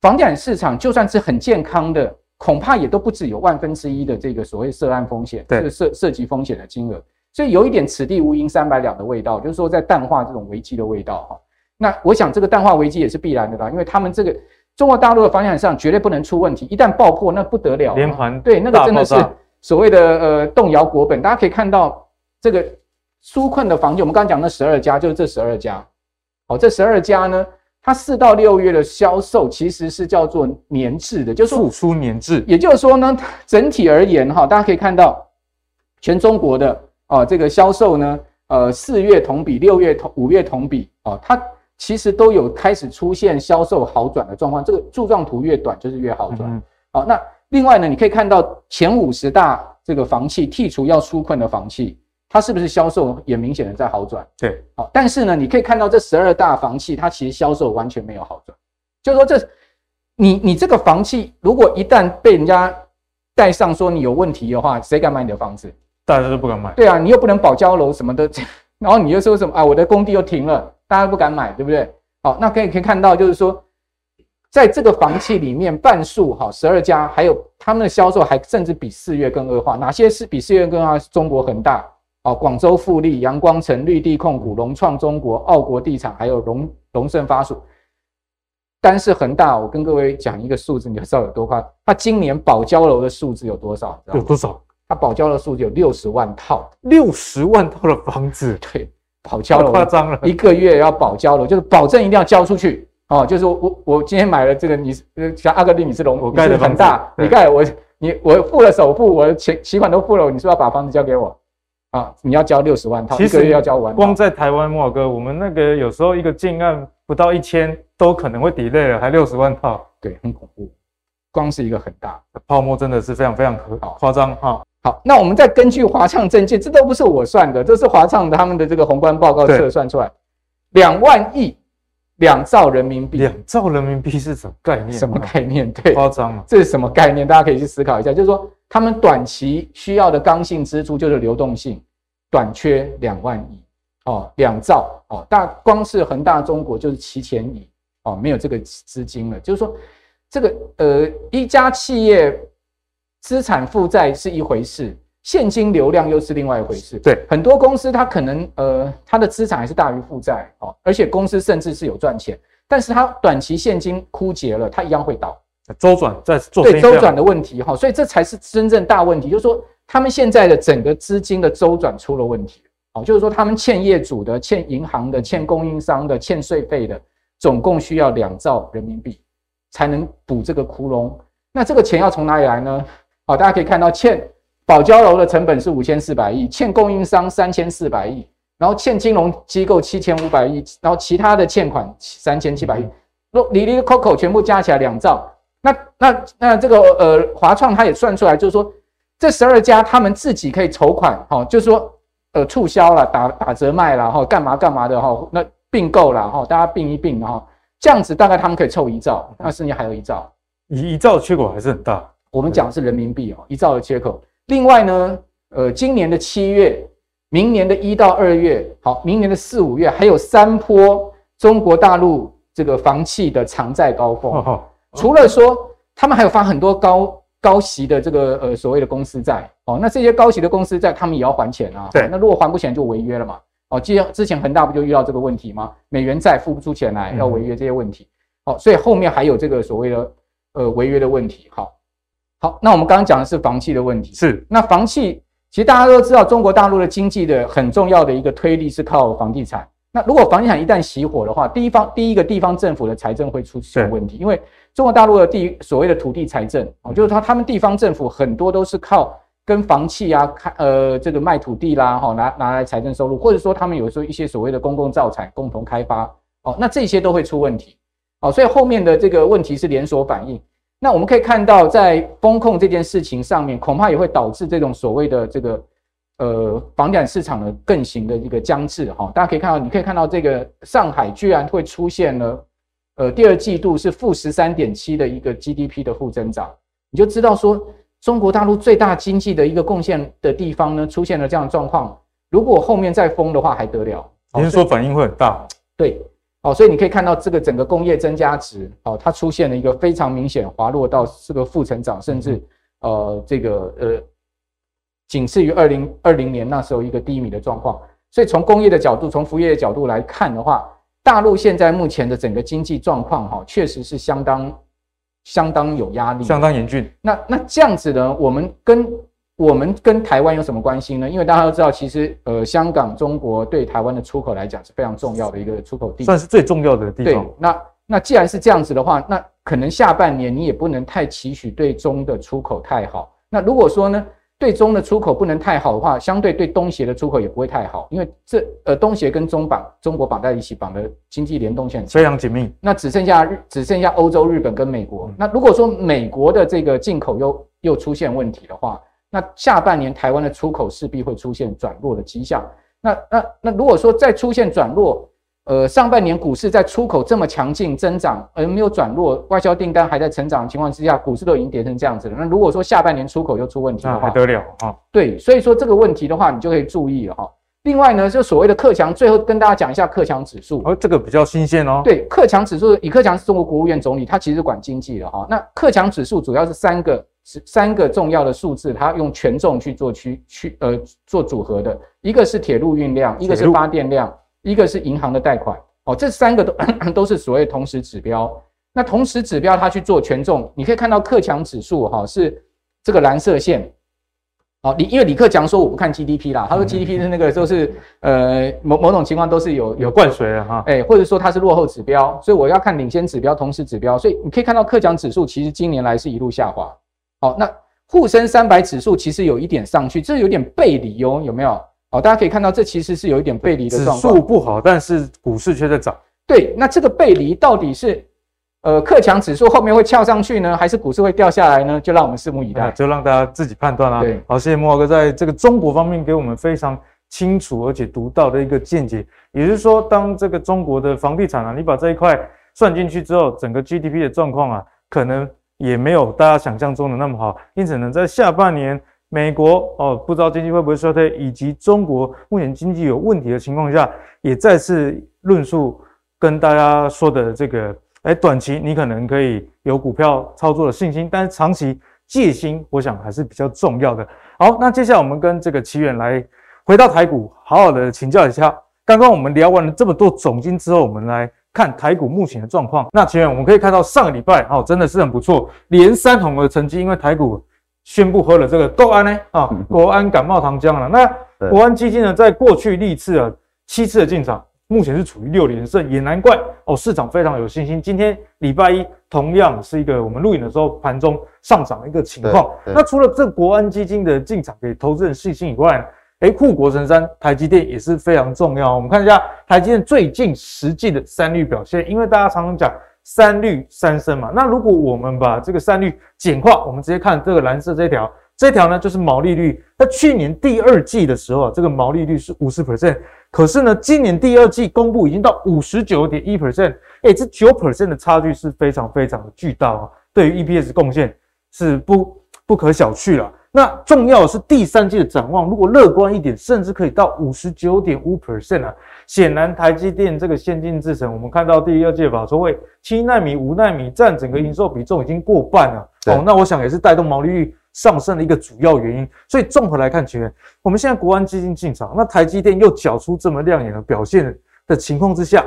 房地产市场就算是很健康的，恐怕也都不止有万分之一的这个所谓涉案风险，对，涉涉及风险的金额。所以有一点此地无银三百两的味道，就是说在淡化这种危机的味道哈。那我想这个淡化危机也是必然的啦，因为他们这个中国大陆的房地产上绝对不能出问题，一旦爆破那不得了，连环对那个真的是所谓的呃动摇国本。大家可以看到这个纾困的房企，我们刚刚讲那十二家就是这十二家，好，这十二家呢，它四到六月的销售其实是叫做年制的，就是复苏年制，也就是说呢，整体而言哈，大家可以看到全中国的。哦，这个销售呢，呃，四月同比，六月同，五月同比，哦，它其实都有开始出现销售好转的状况。这个柱状图越短，就是越好转。好，那另外呢，你可以看到前五十大这个房企剔除要纾困的房企，它是不是销售也明显的在好转？对，好，但是呢，你可以看到这十二大房企，它其实销售完全没有好转。就是说这，这你你这个房企，如果一旦被人家带上说你有问题的话，谁敢买你的房子？大家都不敢买，对啊，你又不能保交楼什么的，然后你又说什么啊？我的工地又停了，大家都不敢买，对不对？好，那可以可以看到，就是说，在这个房企里面，半数哈十二家，还有他们的销售还甚至比四月更恶化。哪些是比四月更恶化？中国恒大、哦广州富力、阳光城、绿地控股、融创中国、澳国地产，还有龙龙盛发属。单是恒大，我跟各位讲一个数字，你就知道有多夸张。它今年保交楼的数字有多少？有多少？他保交的数字有六十万套，六十万套的房子，对，保交了，夸张了，一个月要保交了，就是保证一定要交出去哦。就是我我我今天买了这个，你像阿格力，你是龙，我盖的很大，你盖我你我付了首付，我的钱期款都付了，你是不是要把房子交给我啊？你要交六十万套，一个月要交完。光在台湾，莫哥，我们那个有时候一个建案不到一千，都可能会 delay 了，还六十万套，对，很恐怖。光是一个很大泡沫，真的是非常非常可夸张哈。好，那我们再根据华创证券，这都不是我算的，这是华创他们的这个宏观报告测算出来，两万亿，两兆人民币，两兆人民币是什么概念？什么概念？对，夸张了！这是什么概念？大家可以去思考一下。就是说，他们短期需要的刚性支出就是流动性短缺两万亿。哦，两兆哦，大光是恒大中国就是七千亿哦，没有这个资金了。就是说，这个呃一家企业资产负债是一回事，现金流量又是另外一回事。对，很多公司它可能呃它的资产还是大于负债哦，而且公司甚至是有赚钱，但是它短期现金枯竭了，它一样会倒。周转在做对周转的问题哈，所以这才是真正大问题。就是说，他们现在的整个资金的周转出了问题。好，就是说他们欠业主的、欠银行的、欠供应商的、欠税费的，总共需要两兆人民币才能补这个窟窿。那这个钱要从哪里来呢？好，大家可以看到，欠保交楼的成本是五千四百亿，欠供应商三千四百亿，然后欠金融机构七千五百亿，然后其他的欠款三千七百亿，若里里扣扣全部加起来两兆。那那那这个呃华创他也算出来，就是说这十二家他们自己可以筹款，哈，就是说呃促销了，打打折卖了，哈，干嘛干嘛的哈，那并购了哈，大家并一并，哈，这样子大概他们可以凑一兆，那剩下还有一兆，一一兆的缺口还是很大。我们讲的是人民币哦，一兆的缺口。另外呢，呃，今年的七月，明年的一到二月，好，明年的四五月还有三波中国大陆这个房企的偿债高峰。哦哦除了说他们还有发很多高高息的这个呃所谓的公司债哦，那这些高息的公司债他们也要还钱啊。对，那如果还不起来就违约了嘛。哦，之之前恒大不就遇到这个问题吗？美元债付不出钱来要违约这些问题。哦，所以后面还有这个所谓的呃违约的问题。好，好，那我们刚刚讲的是房企的问题。是，那房企其实大家都知道，中国大陆的经济的很重要的一个推力是靠房地产。那如果房地产一旦熄火的话，第一方第一个地方政府的财政会出现问题，因为中国大陆的地所谓的土地财政哦，就是他他们地方政府很多都是靠跟房企啊开呃这个卖土地啦哈拿拿来财政收入，或者说他们有时候一些所谓的公共造产共同开发哦，那这些都会出问题哦，所以后面的这个问题是连锁反应。那我们可以看到，在风控这件事情上面，恐怕也会导致这种所谓的这个。呃，房地产市场的更行的一个僵滞哈，大家可以看到，你可以看到这个上海居然会出现了，呃，第二季度是负十三点七的一个 GDP 的负增长，你就知道说中国大陆最大经济的一个贡献的地方呢，出现了这样的状况，如果后面再封的话还得了？您说反应会很大？对，哦，所以你可以看到这个整个工业增加值，哦，它出现了一个非常明显滑落到这个负成长，甚至呃这个呃。仅次于二零二零年那时候一个低迷的状况，所以从工业的角度，从服务业的角度来看的话，大陆现在目前的整个经济状况哈，确实是相当相当有压力，相当严峻。那那这样子呢，我们跟我们跟台湾有什么关系呢？因为大家都知道，其实呃，香港、中国对台湾的出口来讲是非常重要的一个出口地，算是最重要的地方。对，那那既然是这样子的话，那可能下半年你也不能太期许对中的出口太好。那如果说呢？对中的出口不能太好的话，相对对东协的出口也不会太好，因为这呃东协跟中绑中国绑在一起，绑的经济联动性非常紧密。那只剩下日只剩下欧洲、日本跟美国。那如果说美国的这个进口又又出现问题的话，那下半年台湾的出口势必会出现转弱的迹象。那那那如果说再出现转弱，呃，上半年股市在出口这么强劲增长，而没有转弱，外销订单还在成长的情况之下，股市都已经跌成这样子了。那如果说下半年出口又出问题的话，还得了啊？对，所以说这个问题的话，你就可以注意了哈。另外呢，就所谓的克强，最后跟大家讲一下克强指数。哦，这个比较新鲜哦。对，克强指数，李克强是中国国务院总理，他其实管经济的哈。那克强指数主要是三个是三个重要的数字，它用权重去做区区呃做组合的，一个是铁路运量，一个是发电量。一个是银行的贷款哦，这三个都 都是所谓同时指标。那同时指标它去做权重，你可以看到克强指数哈是这个蓝色线。哦，李因为李克强说我不看 GDP 啦，他说 GDP 是那个都是呃某某种情况都是有有灌水的哈，哎，或者说它是落后指标，所以我要看领先指标、同时指标。所以你可以看到克强指数其实今年来是一路下滑。好，那沪深三百指数其实有一点上去，这有点背离哦，有没有？好，大家可以看到，这其实是有一点背离的状况。指数不好，但是股市却在涨。对，那这个背离到底是呃克强指数后面会翘上去呢，还是股市会掉下来呢？就让我们拭目以待，就让大家自己判断啦。对，好，谢谢莫华哥在这个中国方面给我们非常清楚而且独到的一个见解。也就是说，当这个中国的房地产啊，你把这一块算进去之后，整个 GDP 的状况啊，可能也没有大家想象中的那么好。因此呢，在下半年。美国哦，不知道经济会不会衰退，以及中国目前经济有问题的情况下，也再次论述跟大家说的这个，哎，短期你可能可以有股票操作的信心，但是长期戒心，我想还是比较重要的。好，那接下来我们跟这个奇远来回到台股，好好的请教一下。刚刚我们聊完了这么多总经之后，我们来看台股目前的状况。那前面，我们可以看到上个礼拜哦，真的是很不错，连三红的成绩，因为台股。宣布喝了这个国安呢啊，国安感冒糖浆了。那国安基金呢，在过去历次啊七次的进场，目前是处于六连胜，也难怪哦，市场非常有信心。今天礼拜一同样是一个我们录影的时候盘中上涨的一个情况。那除了这国安基金的进场给投资人信心以外，哎，护国神山台积电也是非常重要。我们看一下台积电最近实际的三率表现，因为大家常常讲。三率三升嘛，那如果我们把这个三率简化，我们直接看这个蓝色这条，这条呢就是毛利率。那去年第二季的时候啊，这个毛利率是五十 percent，可是呢，今年第二季公布已经到五十九点一 percent，哎，这九 percent 的差距是非常非常的巨大啊，对于 EPS 贡献是不不可小觑了。那重要的是第三季的展望，如果乐观一点，甚至可以到五十九点五 percent 啊。显然，台积电这个先进制程，我们看到第二届法说会七纳米、五纳米占整个营收比重已经过半了。哦，那我想也是带动毛利率上升的一个主要原因。所以综合来看，其实我们现在国安基金进场，那台积电又缴出这么亮眼的表现的情况之下，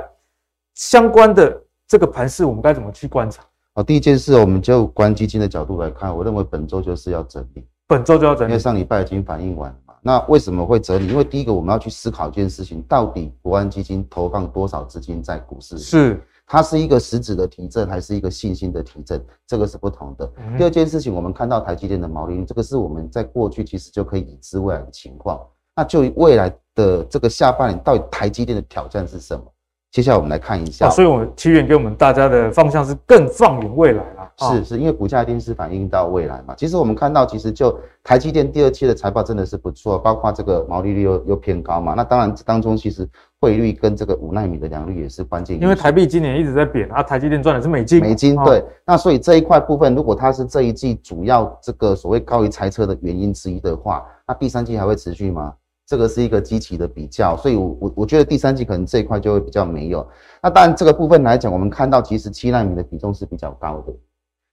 相关的这个盘势，我们该怎么去观察？好，第一件事，我们就国安基金的角度来看，我认为本周就是要整理，本周就要整理，因为上礼拜已经反映完嘛。那为什么会整理？因为第一个，我们要去思考一件事情：到底国安基金投放多少资金在股市？是它是一个实质的提振，还是一个信心的提振？这个是不同的。嗯、第二件事情，我们看到台积电的毛利率，这个是我们在过去其实就可以已知未来的情况。那就未来的这个下半年，到底台积电的挑战是什么？接下来我们来看一下，所以，我们奇远给我们大家的方向是更放眼未来啦。是是，因为股价一定是反映到未来嘛。其实我们看到，其实就台积电第二期的财报真的是不错，包括这个毛利率又又偏高嘛。那当然当中其实汇率跟这个五纳米的良率也是关键。因为台币今年一直在贬啊，台积电赚的是美金。美金对。那所以这一块部分，如果它是这一季主要这个所谓高于猜测的原因之一的话，那第三季还会持续吗？这个是一个基期的比较，所以我，我我觉得第三季可能这一块就会比较没有。那当然，这个部分来讲，我们看到其实七纳米的比重是比较高的。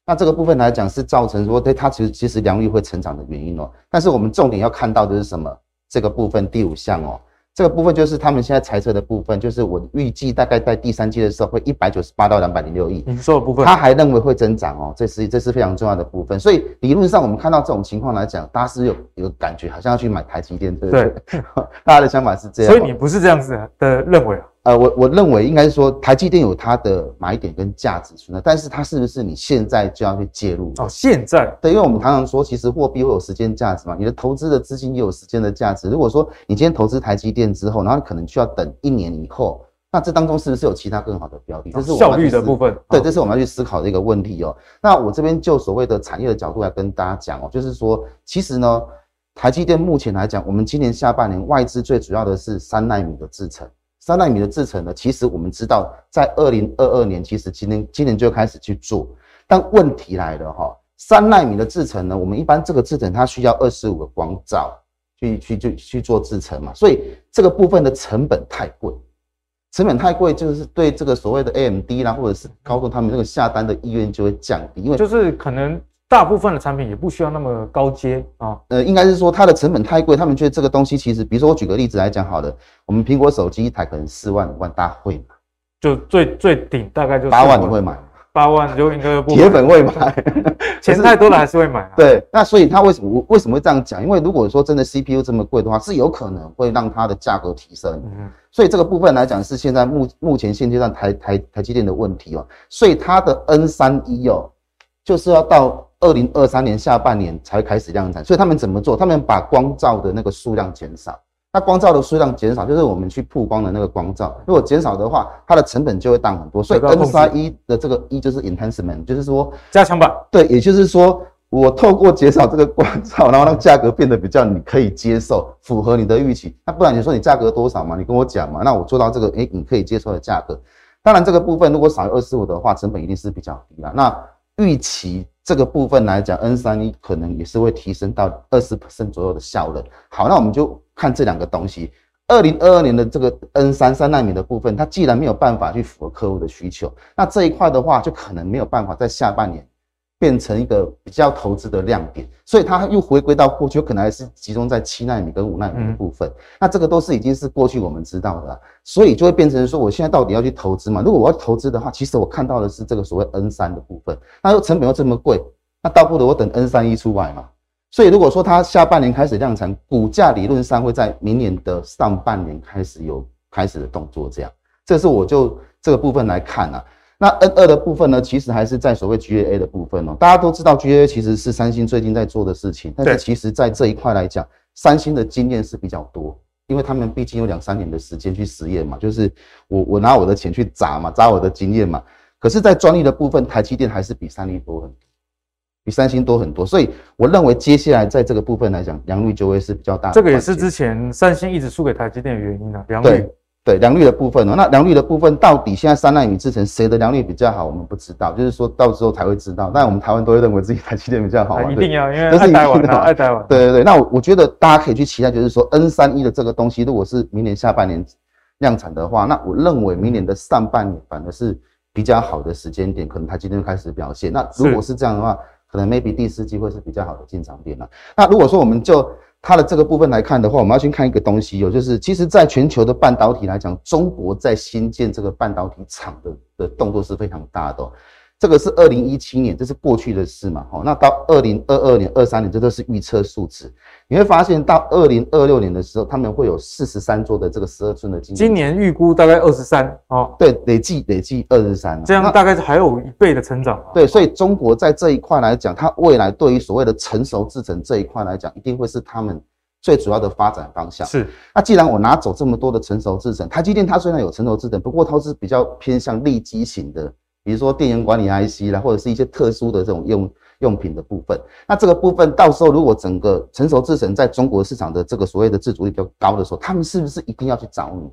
那这个部分来讲，是造成说对它其实其实良率会成长的原因哦。但是我们重点要看到的是什么？这个部分第五项哦。这个部分就是他们现在猜测的部分，就是我预计大概在第三季的时候会一百九十八到两百零六亿。营收的部分，他还认为会增长哦，这是这是非常重要的部分。所以理论上我们看到这种情况来讲，大家是有有感觉，好像要去买台积电，对不对？对 大家的想法是这样。所以你不是这样子的认为啊？呃，我我认为应该是说台积电有它的买点跟价值存在，但是它是不是你现在就要去介入？哦，现在对，因为我们常常说，其实货币会有时间价值嘛，你的投资的资金也有时间的价值。如果说你今天投资台积电之后，然后你可能需要等一年以后，那这当中是不是有其他更好的标的？这是效率的部分。对，这是我们要去思考的一个问题哦。那我这边就所谓的产业的角度来跟大家讲哦，就是说，其实呢，台积电目前来讲，我们今年下半年外资最主要的是三纳米的制程。三纳米的制程呢，其实我们知道，在二零二二年，其实今年今年就开始去做。但问题来了哈，三纳米的制程呢，我们一般这个制程它需要二十五个光罩去去去去做制程嘛，所以这个部分的成本太贵，成本太贵，就是对这个所谓的 AMD 啦，或者是高通他们这个下单的意愿就会降低，因为就是可能。大部分的产品也不需要那么高阶啊，呃，应该是说它的成本太贵，他们觉得这个东西其实，比如说我举个例子来讲，好了，我们苹果手机一台可能四万五万，大家会买？就最最顶大概就八万，你会买？八万就应该不铁粉会买，钱太多了还是会买啊。对，那所以他为什么为什么会这样讲？因为如果说真的 CPU 这么贵的话，是有可能会让它的价格提升。嗯，所以这个部分来讲是现在目目前现阶段台台台积电的问题哦，所以它的 N 三一哦，就是要到。二零二三年下半年才开始量产，所以他们怎么做？他们把光照的那个数量减少。那光照的数量减少，就是我们去曝光的那个光照。如果减少的话，它的成本就会大很多。所以 N 三一的这个一就是 enhancement，就是说加强版。对，也就是说我透过减少这个光照，然后让价格变得比较你可以接受，符合你的预期。那不然你说你价格多少嘛？你跟我讲嘛。那我做到这个，诶，你可以接受的价格。当然这个部分如果少于二十五的话，成本一定是比较低啦。那预期。这个部分来讲，N 三一可能也是会提升到二十 percent 左右的效能。好，那我们就看这两个东西。二零二二年的这个 N 三三纳米的部分，它既然没有办法去符合客户的需求，那这一块的话就可能没有办法在下半年变成一个比较投资的亮点，所以它又回归到过去，可能还是集中在七奈米跟五奈米的部分。那这个都是已经是过去我们知道的，所以就会变成说，我现在到底要去投资嘛？如果我要投资的话，其实我看到的是这个所谓 N 三的部分，那又成本又这么贵，那倒不如我等 N 三一出来嘛。所以，如果说它下半年开始量产，股价理论上会在明年的上半年开始有开始的动作，这样，这是我就这个部分来看啊。那 N 二的部分呢，其实还是在所谓 GAA 的部分哦。大家都知道 GAA 其实是三星最近在做的事情，但是其实在这一块来讲，三星的经验是比较多，因为他们毕竟有两三年的时间去实验嘛，就是我我拿我的钱去砸嘛，砸我的经验嘛。可是，在专利的部分，台积电还是比三星多很多。比三星多很多，所以我认为接下来在这个部分来讲，良率就会是比较大的。这个也是之前三星一直输给台积电的原因啊。良率对对，良率的部分哦，那良率的部分到底现在三奈米制程谁的良率比较好，我们不知道，就是说到时候才会知道。但我们台湾都会认为自己台积电比较好，啊，一定要，因为 爱台湾，爱台湾。对对对，那我我觉得大家可以去期待，就是说 N 三一的这个东西，如果是明年下半年量产的话，那我认为明年的上半年反而是比较好的时间点，可能台积电开始表现。那如果是这样的话，可能 maybe 第四季会是比较好的进场点了。那如果说我们就它的这个部分来看的话，我们要先看一个东西，有就是其实在全球的半导体来讲，中国在新建这个半导体厂的的动作是非常大的。这个是二零一七年，这是过去的事嘛？好，那到二零二二年、二三年，这都是预测数值。你会发现，到二零二六年的时候，他们会有四十三座的这个十二寸的晶圆。今年预估大概二十三哦，对，累计累计二十三，这样大概是还有一倍的成长。对，所以中国在这一块来讲，它未来对于所谓的成熟制程这一块来讲，一定会是他们最主要的发展方向。是，那既然我拿走这么多的成熟制程，台积电它虽然有成熟制程，不过它是比较偏向利基型的。比如说电源管理 IC 啦，或者是一些特殊的这种用用品的部分，那这个部分到时候如果整个成熟制程在中国市场的这个所谓的自主率比较高的时候，他们是不是一定要去找你？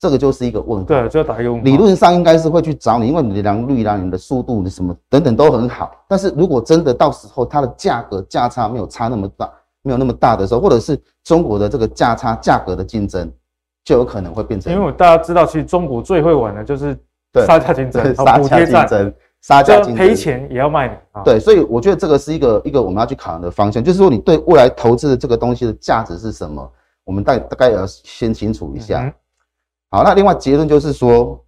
这个就是一个问题。对，就要打一个问号。理论上应该是会去找你，因为你的良率啦、你的速度、你什么等等都很好。但是如果真的到时候它的价格价差没有差那么大，没有那么大的时候，或者是中国的这个价差价格的竞争，就有可能会变成。因为大家知道，其实中国最会玩的就是。杀价竞争，杀价竞争，杀价竞争，赔钱也要卖你啊！对，所以我觉得这个是一个一个我们要去考量的方向，就是说你对未来投资的这个东西的价值是什么，我们大大概要先清楚一下。好，那另外结论就是说，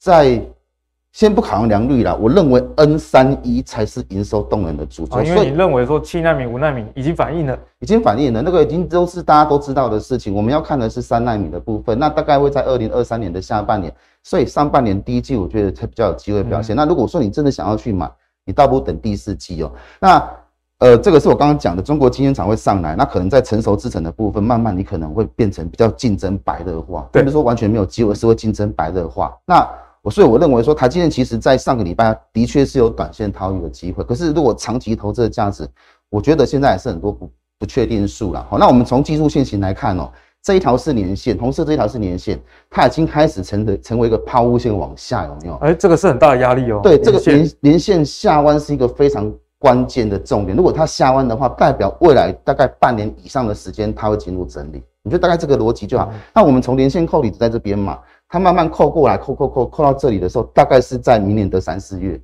在。先不考量良率啦，我认为 N 三一才是营收动能的主轴。因为你认为说七纳米、五纳米已经反映了，已经反映了，那个已经都是大家都知道的事情。我们要看的是三纳米的部分，那大概会在二零二三年的下半年，所以上半年第一季我觉得才比较有机会表现。那如果说你真的想要去买，你倒不如等第四季哦。那呃，这个是我刚刚讲的，中国晶圆厂会上来，那可能在成熟制程的部分，慢慢你可能会变成比较竞争白热化，并不是说完全没有机会，是会竞争白热化。那我所以我认为说，台积电其实在上个礼拜的确是有短线套利的机会，可是如果长期投资的价值，我觉得现在还是很多不不确定数了。好，那我们从技术线型来看哦，这一条是年线，红色这一条是年线，它已经开始成的成为一个抛物线往下，有没有？哎，这个是很大的压力哦。对，这个年年线下弯是一个非常关键的重点。如果它下弯的话，代表未来大概半年以上的时间它会进入整理。你就大概这个逻辑就好。那我们从连线扣底在这边嘛。它慢慢扣过来，扣扣扣扣到这里的时候，大概是在明年的三四月，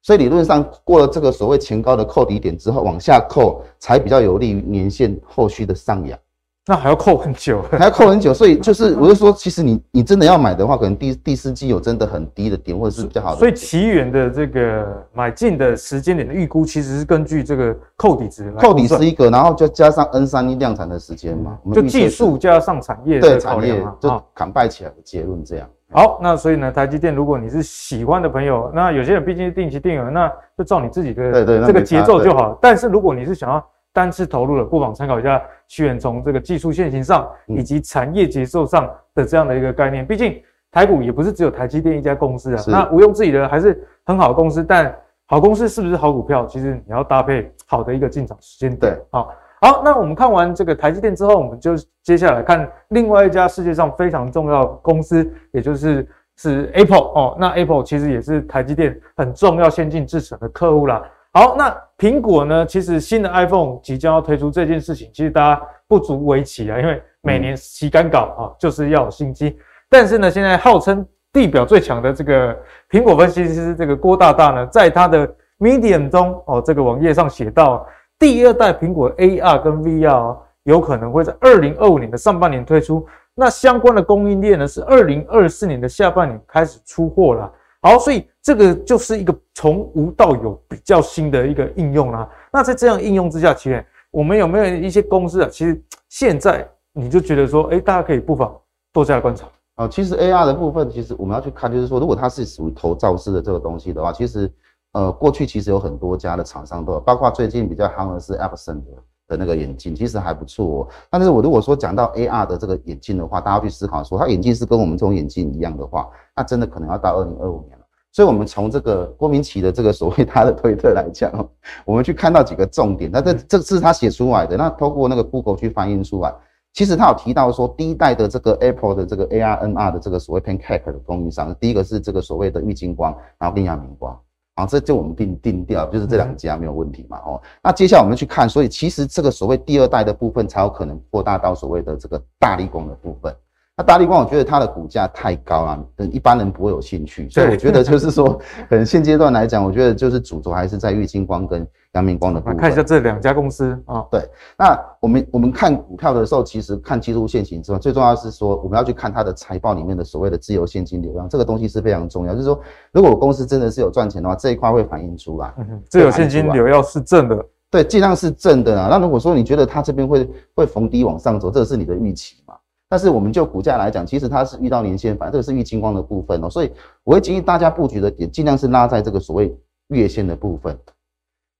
所以理论上过了这个所谓前高的扣底点之后，往下扣才比较有利于年限后续的上扬。那还要扣很久，还要扣很久，所以就是我就说，其实你你真的要买的话，可能第第四季有真的很低的点，或者是比较好的。所以奇缘的这个买进的时间点的预估，其实是根据这个扣底值。扣底是一个，然后就加上 N 三一量产的时间嘛，就技术加上产业对产业就砍败起来的结论这样。好，那所以呢，台积电，如果你是喜欢的朋友，那有些人毕竟是定期定额，那就照你自己的这个节奏就好。但是如果你是想要单次投入的，不妨参考一下奇缘从这个技术线型上以及产业节奏上的这样的一个概念。毕竟台股也不是只有台积电一家公司啊，那毋庸置疑的还是很好的公司。但好公司是不是好股票，其实你要搭配好的一个进场时间点。对，好，好，那我们看完这个台积电之后，我们就接下来看另外一家世界上非常重要的公司，也就是。是 Apple 哦，那 Apple 其实也是台积电很重要先进制程的客户啦。好，那苹果呢？其实新的 iPhone 即将要推出这件事情，其实大家不足为奇啊，因为每年洗赶稿啊，就是要有新机。但是呢，现在号称地表最强的这个苹果分析师这个郭大大呢，在他的 Medium 中哦，这个网页上写到，第二代苹果 AR 跟 VR 有可能会在二零二五年的上半年推出。那相关的供应链呢，是二零二四年的下半年开始出货了。好，所以这个就是一个从无到有比较新的一个应用啦。那在这样应用之下，其实我们有没有一些公司啊？其实现在你就觉得说，哎，大家可以不妨多加观察。哦，其实 AR 的部分，其实我们要去看，就是说，如果它是属于头罩式的这个东西的话，其实呃，过去其实有很多家的厂商都有，包括最近比较夯的是 Epson 的。的那个眼镜其实还不错哦，但是我如果说讲到 AR 的这个眼镜的话，大家去思考说，它眼镜是跟我们这种眼镜一样的话，那真的可能要到二零二五年。所以，我们从这个郭明奇的这个所谓他的推特来讲，我们去看到几个重点。那这这是他写出来的，那透过那个 Google 去翻译出来，其实他有提到说，第一代的这个 Apple 的这个 AR NR 的这个所谓 Pancake 的供应商，第一个是这个所谓的玉金光，然后跟亚明光。啊，这就我们定定掉，就是这两家没有问题嘛，哦，那接下来我们去看，所以其实这个所谓第二代的部分才有可能扩大到所谓的这个大立光的部分。那大立光，我觉得它的股价太高了，等一般人不会有兴趣，所以我觉得就是说，可能现阶段来讲，我觉得就是主轴还是在玉晶光跟阳明光的部分。看一下这两家公司啊，对，那我们我们看股票的时候，其实看技术线型之外，最重要是说我们要去看它的财报里面的所谓的自由现金流量，这个东西是非常重要。就是说，如果公司真的是有赚钱的话，这一块会反映出来。嗯，自由现金流要是正的，对，尽量是正的啊。那如果说你觉得它这边会会逢低往上走，这个是你的预期嘛？但是我们就股价来讲，其实它是遇到年线，反正这个是遇金光的部分哦，所以我会建议大家布局的点，尽量是拉在这个所谓月线的部分，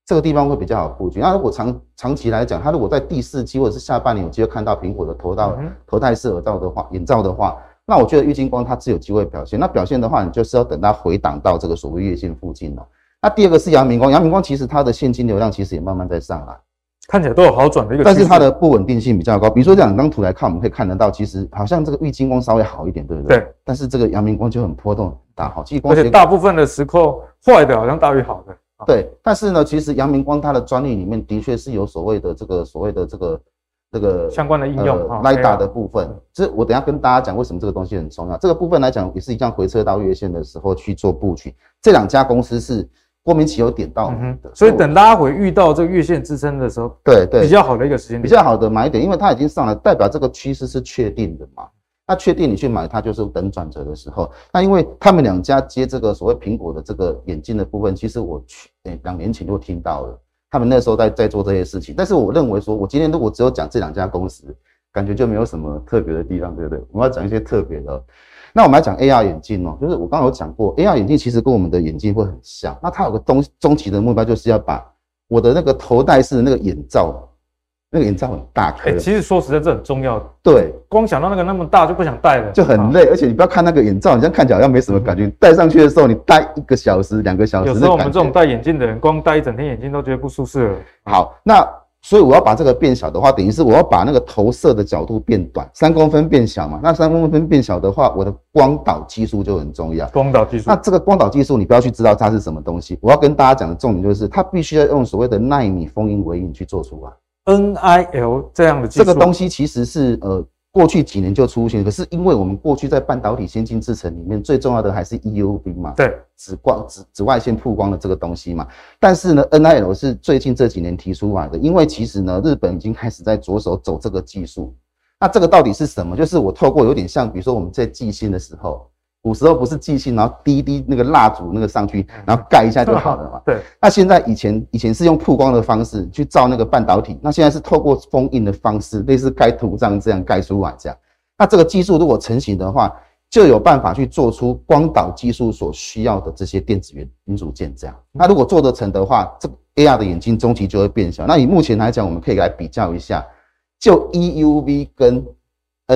这个地方会比较好布局。那如果长长期来讲，它如果在第四季或者是下半年有机会看到苹果的头到头戴式耳罩的话，眼罩的话，那我觉得玉金光它是有机会表现。那表现的话，你就是要等它回档到这个所谓月线附近哦。那第二个是阳明光，阳明光其实它的现金流量其实也慢慢在上来。看起来都有好转的一个，但是它的不稳定性比较高。比如说这两张图来看，我们可以看得到，其实好像这个玉晶光稍微好一点，对不对？对。但是这个阳明光就很波动很大，好，其实而且大部分的时刻坏的好像大于好的。对。但是呢，其实阳明光它的专利里面的确是有所谓的这个所谓的这个这个相关的应用，LiDAR 的部分。这我等下跟大家讲为什么这个东西很重要。这个部分来讲也是一样，回撤到月线的时候去做布局。这两家公司是。郭明錤有点到所以等拉回遇到这个月线支撑的时候，对对，比较好的一个时间点，比较好的买点，因为它已经上来，代表这个趋势是确定的嘛。那确定你去买它，就是等转折的时候。那因为他们两家接这个所谓苹果的这个眼镜的部分，其实我去诶两年前就听到了，他们那时候在在做这些事情。但是我认为说，我今天如果只有讲这两家公司，感觉就没有什么特别的地方，对不对？我要讲一些特别的。那我们来讲 AR 眼镜哦，就是我刚刚有讲过，AR 眼镜其实跟我们的眼镜会很像。那它有个终终极的目标，就是要把我的那个头戴式的那个眼罩，那个眼罩很大颗。其实说实在，这很重要。对，光想到那个那么大就不想戴了，就很累。而且你不要看那个眼罩，你这样看起来好像没什么感觉，戴上去的时候，你戴一个小时、两个小时，有时候我们这种戴眼镜的人，光戴一整天眼镜都觉得不舒适了。好，那。所以我要把这个变小的话，等于是我要把那个投射的角度变短，三公分变小嘛。那三公分变小的话，我的光导技术就很重要。光导技术。那这个光导技术，你不要去知道它是什么东西。我要跟大家讲的重点就是，它必须要用所谓的纳米封印微影去做出来。NIL 这样的技术。这个东西其实是呃。过去几年就出现，可是因为我们过去在半导体先进制程里面最重要的还是 EUV 嘛，对，紫光紫紫外线曝光的这个东西嘛。但是呢，NIL 是最近这几年提出来的，因为其实呢，日本已经开始在着手走这个技术。那这个到底是什么？就是我透过有点像，比如说我们在寄信的时候。古时候不是寄信，然后滴一滴那个蜡烛那个上去，然后盖一下就好了嘛。对。那现在以前以前是用曝光的方式去照那个半导体，那现在是透过封印的方式，类似盖图章这样盖出来这样。那这个技术如果成型的话，就有办法去做出光导技术所需要的这些电子元零组件这样。那如果做得成的话，这 AR 的眼睛中期就会变小。那以目前来讲，我们可以来比较一下，就 EUV 跟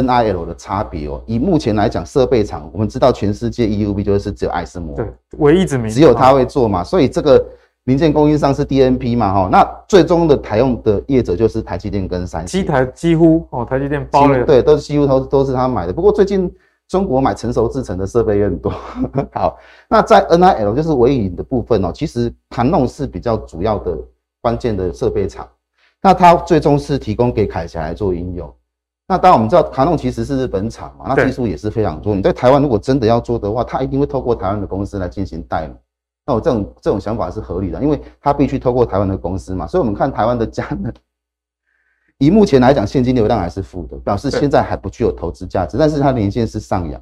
NIL 的差别哦，以目前来讲，设备厂我们知道全世界 EUV 就是只有爱斯摩，对，唯一之名，只有他会做嘛，所以这个零件供应商是 DNP 嘛，哈，那最终的采用的业者就是台积电跟三星，机台几乎哦，台积电包了，对，都是几乎都都是他买的。不过最近中国买成熟制程的设备也很多。好，那在 NIL 就是微影的部分哦，其实康弄是比较主要的关键的设备厂，那它最终是提供给凯霞来做应用。那当然我们知道卡弄其实是日本厂嘛，那技术也是非常多。你在台湾如果真的要做的话，它一定会透过台湾的公司来进行代理。那我这种这种想法是合理的，因为它必须透过台湾的公司嘛。所以我们看台湾的佳能，以目前来讲现金流量还是负的，表示现在还不具有投资价值，但是它年限是上扬。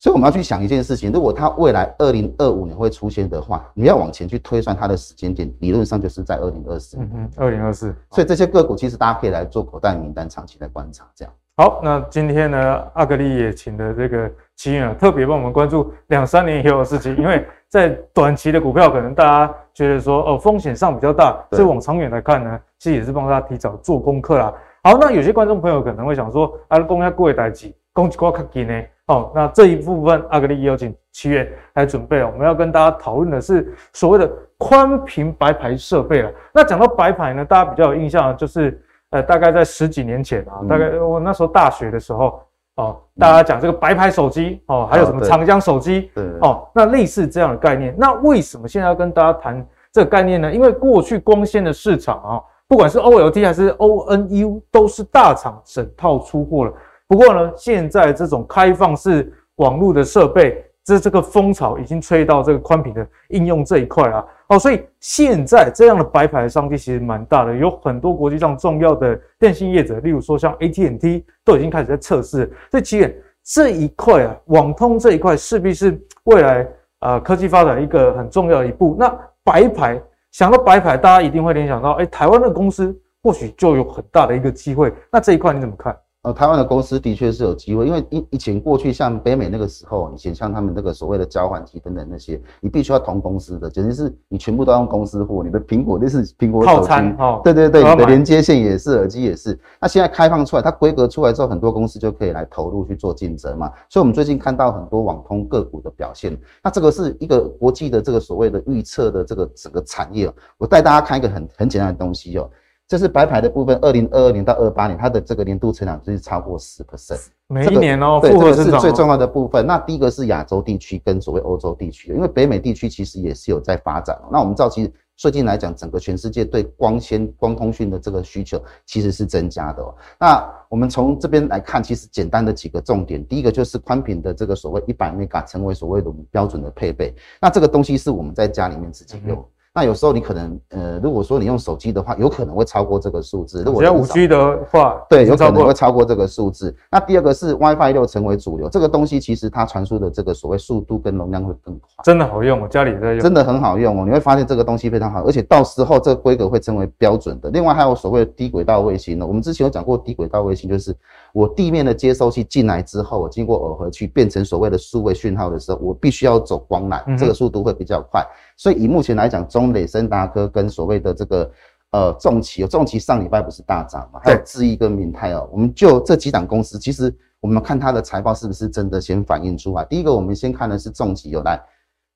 所以我们要去想一件事情，如果它未来二零二五年会出现的话，你要往前去推算它的时间点，理论上就是在二零二四。嗯哼，二零二四。所以这些个股其实大家可以来做口袋名单，长期来观察。这样。好，那今天呢，阿格力也请的这个奇云啊，特别帮我们关注两三年以后的事情，因为在短期的股票，可能大家觉得说哦风险上比较大，所以往长远来看呢，其实也是帮大家提早做功课啦。好，那有些观众朋友可能会想说，啊，公下贵代志，公几挂卡金呢？哦，那这一部分阿格力也有请奇源来准备哦。我们要跟大家讨论的是所谓的宽屏白牌设备了。那讲到白牌呢，大家比较有印象的就是，呃，大概在十几年前啊，大概我那时候大学的时候，哦，大家讲这个白牌手机哦，还有什么长江手机，对，哦，那类似这样的概念。那为什么现在要跟大家谈这个概念呢？因为过去光纤的市场啊，不管是 OLT 还是 ONU，都是大厂整套出货了。不过呢，现在这种开放式网络的设备，这这个风潮已经吹到这个宽频的应用这一块啊。哦，所以现在这样的白牌商机其实蛮大的，有很多国际上重要的电信业者，例如说像 AT&T 都已经开始在测试。所以其实这一块啊，网通这一块势必是未来、呃、科技发展一个很重要的一步。那白牌想到白牌，大家一定会联想到，哎，台湾的公司或许就有很大的一个机会。那这一块你怎么看？呃，台湾的公司的确是有机会，因为以以前过去像北美那个时候，以前像他们那个所谓的交换机等等那些，你必须要同公司的，简直是你全部都要用公司货，你的苹果那是苹果手机，哦，对对对，你的连接线也是，耳机也是。那现在开放出来，它规格出来之后，很多公司就可以来投入去做竞争嘛。所以，我们最近看到很多网通个股的表现，那这个是一个国际的这个所谓的预测的这个整个产业。我带大家看一个很很简单的东西哦。这是白牌的部分，二零二二年到二八年，它的这个年度成长就是超过十 percent，每一年哦，这个、对，这个是最重要的部分。那第一个是亚洲地区跟所谓欧洲地区，因为北美地区其实也是有在发展。那我们知道，其实最近来讲，整个全世界对光纤、光通讯的这个需求其实是增加的。那我们从这边来看，其实简单的几个重点，第一个就是宽频的这个所谓一百 mega 成为所谓的标准的配备。那这个东西是我们在家里面自己用。嗯那有时候你可能，呃，如果说你用手机的话，有可能会超过这个数字。如果要五 G 的话，对，有可能会超过这个数字。那第二个是 WiFi 六成为主流，这个东西其实它传输的这个所谓速度跟容量会更快。真的好用，我家里在用，真的很好用哦。你会发现这个东西非常好，而且到时候这个规格会成为标准的。另外还有所谓的低轨道卫星呢，我们之前有讲过低轨道卫星，就是我地面的接收器进来之后，我经过耦合器变成所谓的数位讯号的时候，我必须要走光缆，这个速度会比较快。所以以目前来讲，中磊、森达科跟所谓的这个呃重骑，重企上礼拜不是大涨嘛？还有智易跟明泰哦，我们就这几档公司，其实我们看它的财报是不是真的先反映出来？第一个，我们先看的是重企有来，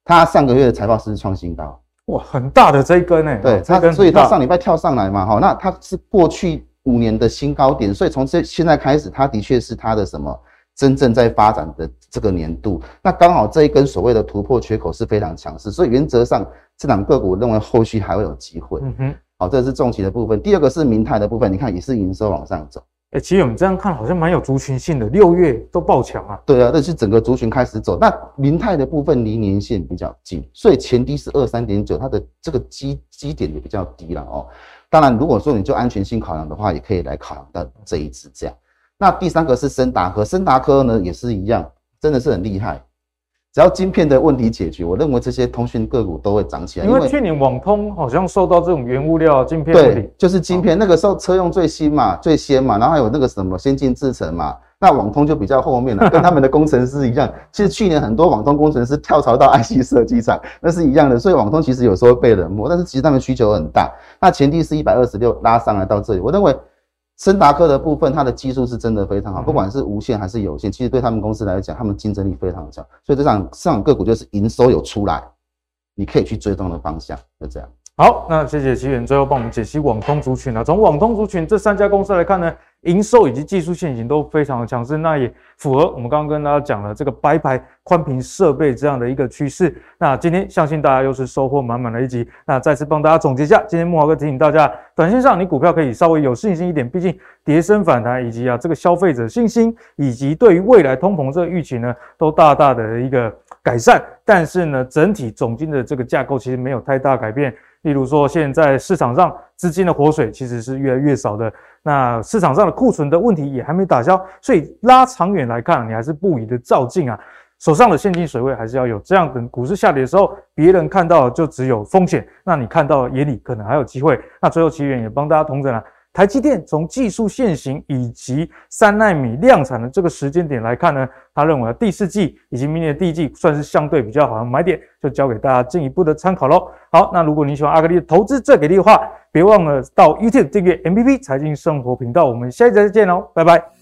它上个月的财报是创新高，哇，很大的这一根呢。对，它所以它上礼拜跳上来嘛，哈，那它是过去五年的新高点，所以从这现在开始，它的确是它的什么？真正在发展的这个年度，那刚好这一根所谓的突破缺口是非常强势，所以原则上这档个股我认为后续还会有机会。嗯哼，好，这是重企的部分。第二个是明泰的部分，你看也是营收往上走。哎、欸，其实我们这样看好像蛮有族群性的，六月都爆强啊。对啊，但是整个族群开始走。那明泰的部分离年线比较近，所以前低是二三点九，它的这个基基点也比较低了哦。当然，如果说你就安全性考量的话，也可以来考量到这一支这样。那第三个是森达科，森达科呢也是一样，真的是很厉害。只要晶片的问题解决，我认为这些通讯个股都会涨起来。因为去年网通好像受到这种原物料晶片问题，对，就是晶片那个时候车用最新嘛，最先嘛，然后还有那个什么先进制程嘛，那网通就比较后面了，跟他们的工程师一样。其实去年很多网通工程师跳槽到 IC 设计厂，那是一样的。所以网通其实有时候被冷漠，但是其实他们需求很大。那前提是一百二十六拉上来到这里，我认为。森达科的部分，它的技术是真的非常好，不管是无线还是有线，其实对他们公司来讲，他们竞争力非常强。所以这场市场个股就是营收有出来，你可以去追踪的方向，就这样。好，那谢谢奇源最后帮我们解析网通族群啊。从网通族群这三家公司来看呢，营收以及技术线型都非常的强势，那也符合我们刚刚跟大家讲的这个白牌宽频设备这样的一个趋势。那今天相信大家又是收获满满的一集。那再次帮大家总结一下，今天木华哥提醒大家，短线上你股票可以稍微有信心一点，毕竟跌升反弹以及啊这个消费者信心以及对于未来通膨这个预期呢，都大大的一个改善。但是呢，整体总金的这个架构其实没有太大改变。例如说，现在市场上资金的活水其实是越来越少的，那市场上的库存的问题也还没打消，所以拉长远来看，你还是不宜的照进啊，手上的现金水位还是要有。这样等股市下跌的时候，别人看到就只有风险，那你看到眼里可能还有机会。那最后奇缘也帮大家同整了。台积电从技术线型以及三纳米量产的这个时间点来看呢，他认为第四季以及明年第一季算是相对比较好的买点，就交给大家进一步的参考喽。好，那如果你喜欢阿格力的投资最给力的话，别忘了到 YouTube 订阅 MBB 财经生活频道。我们下一集再见喽，拜拜。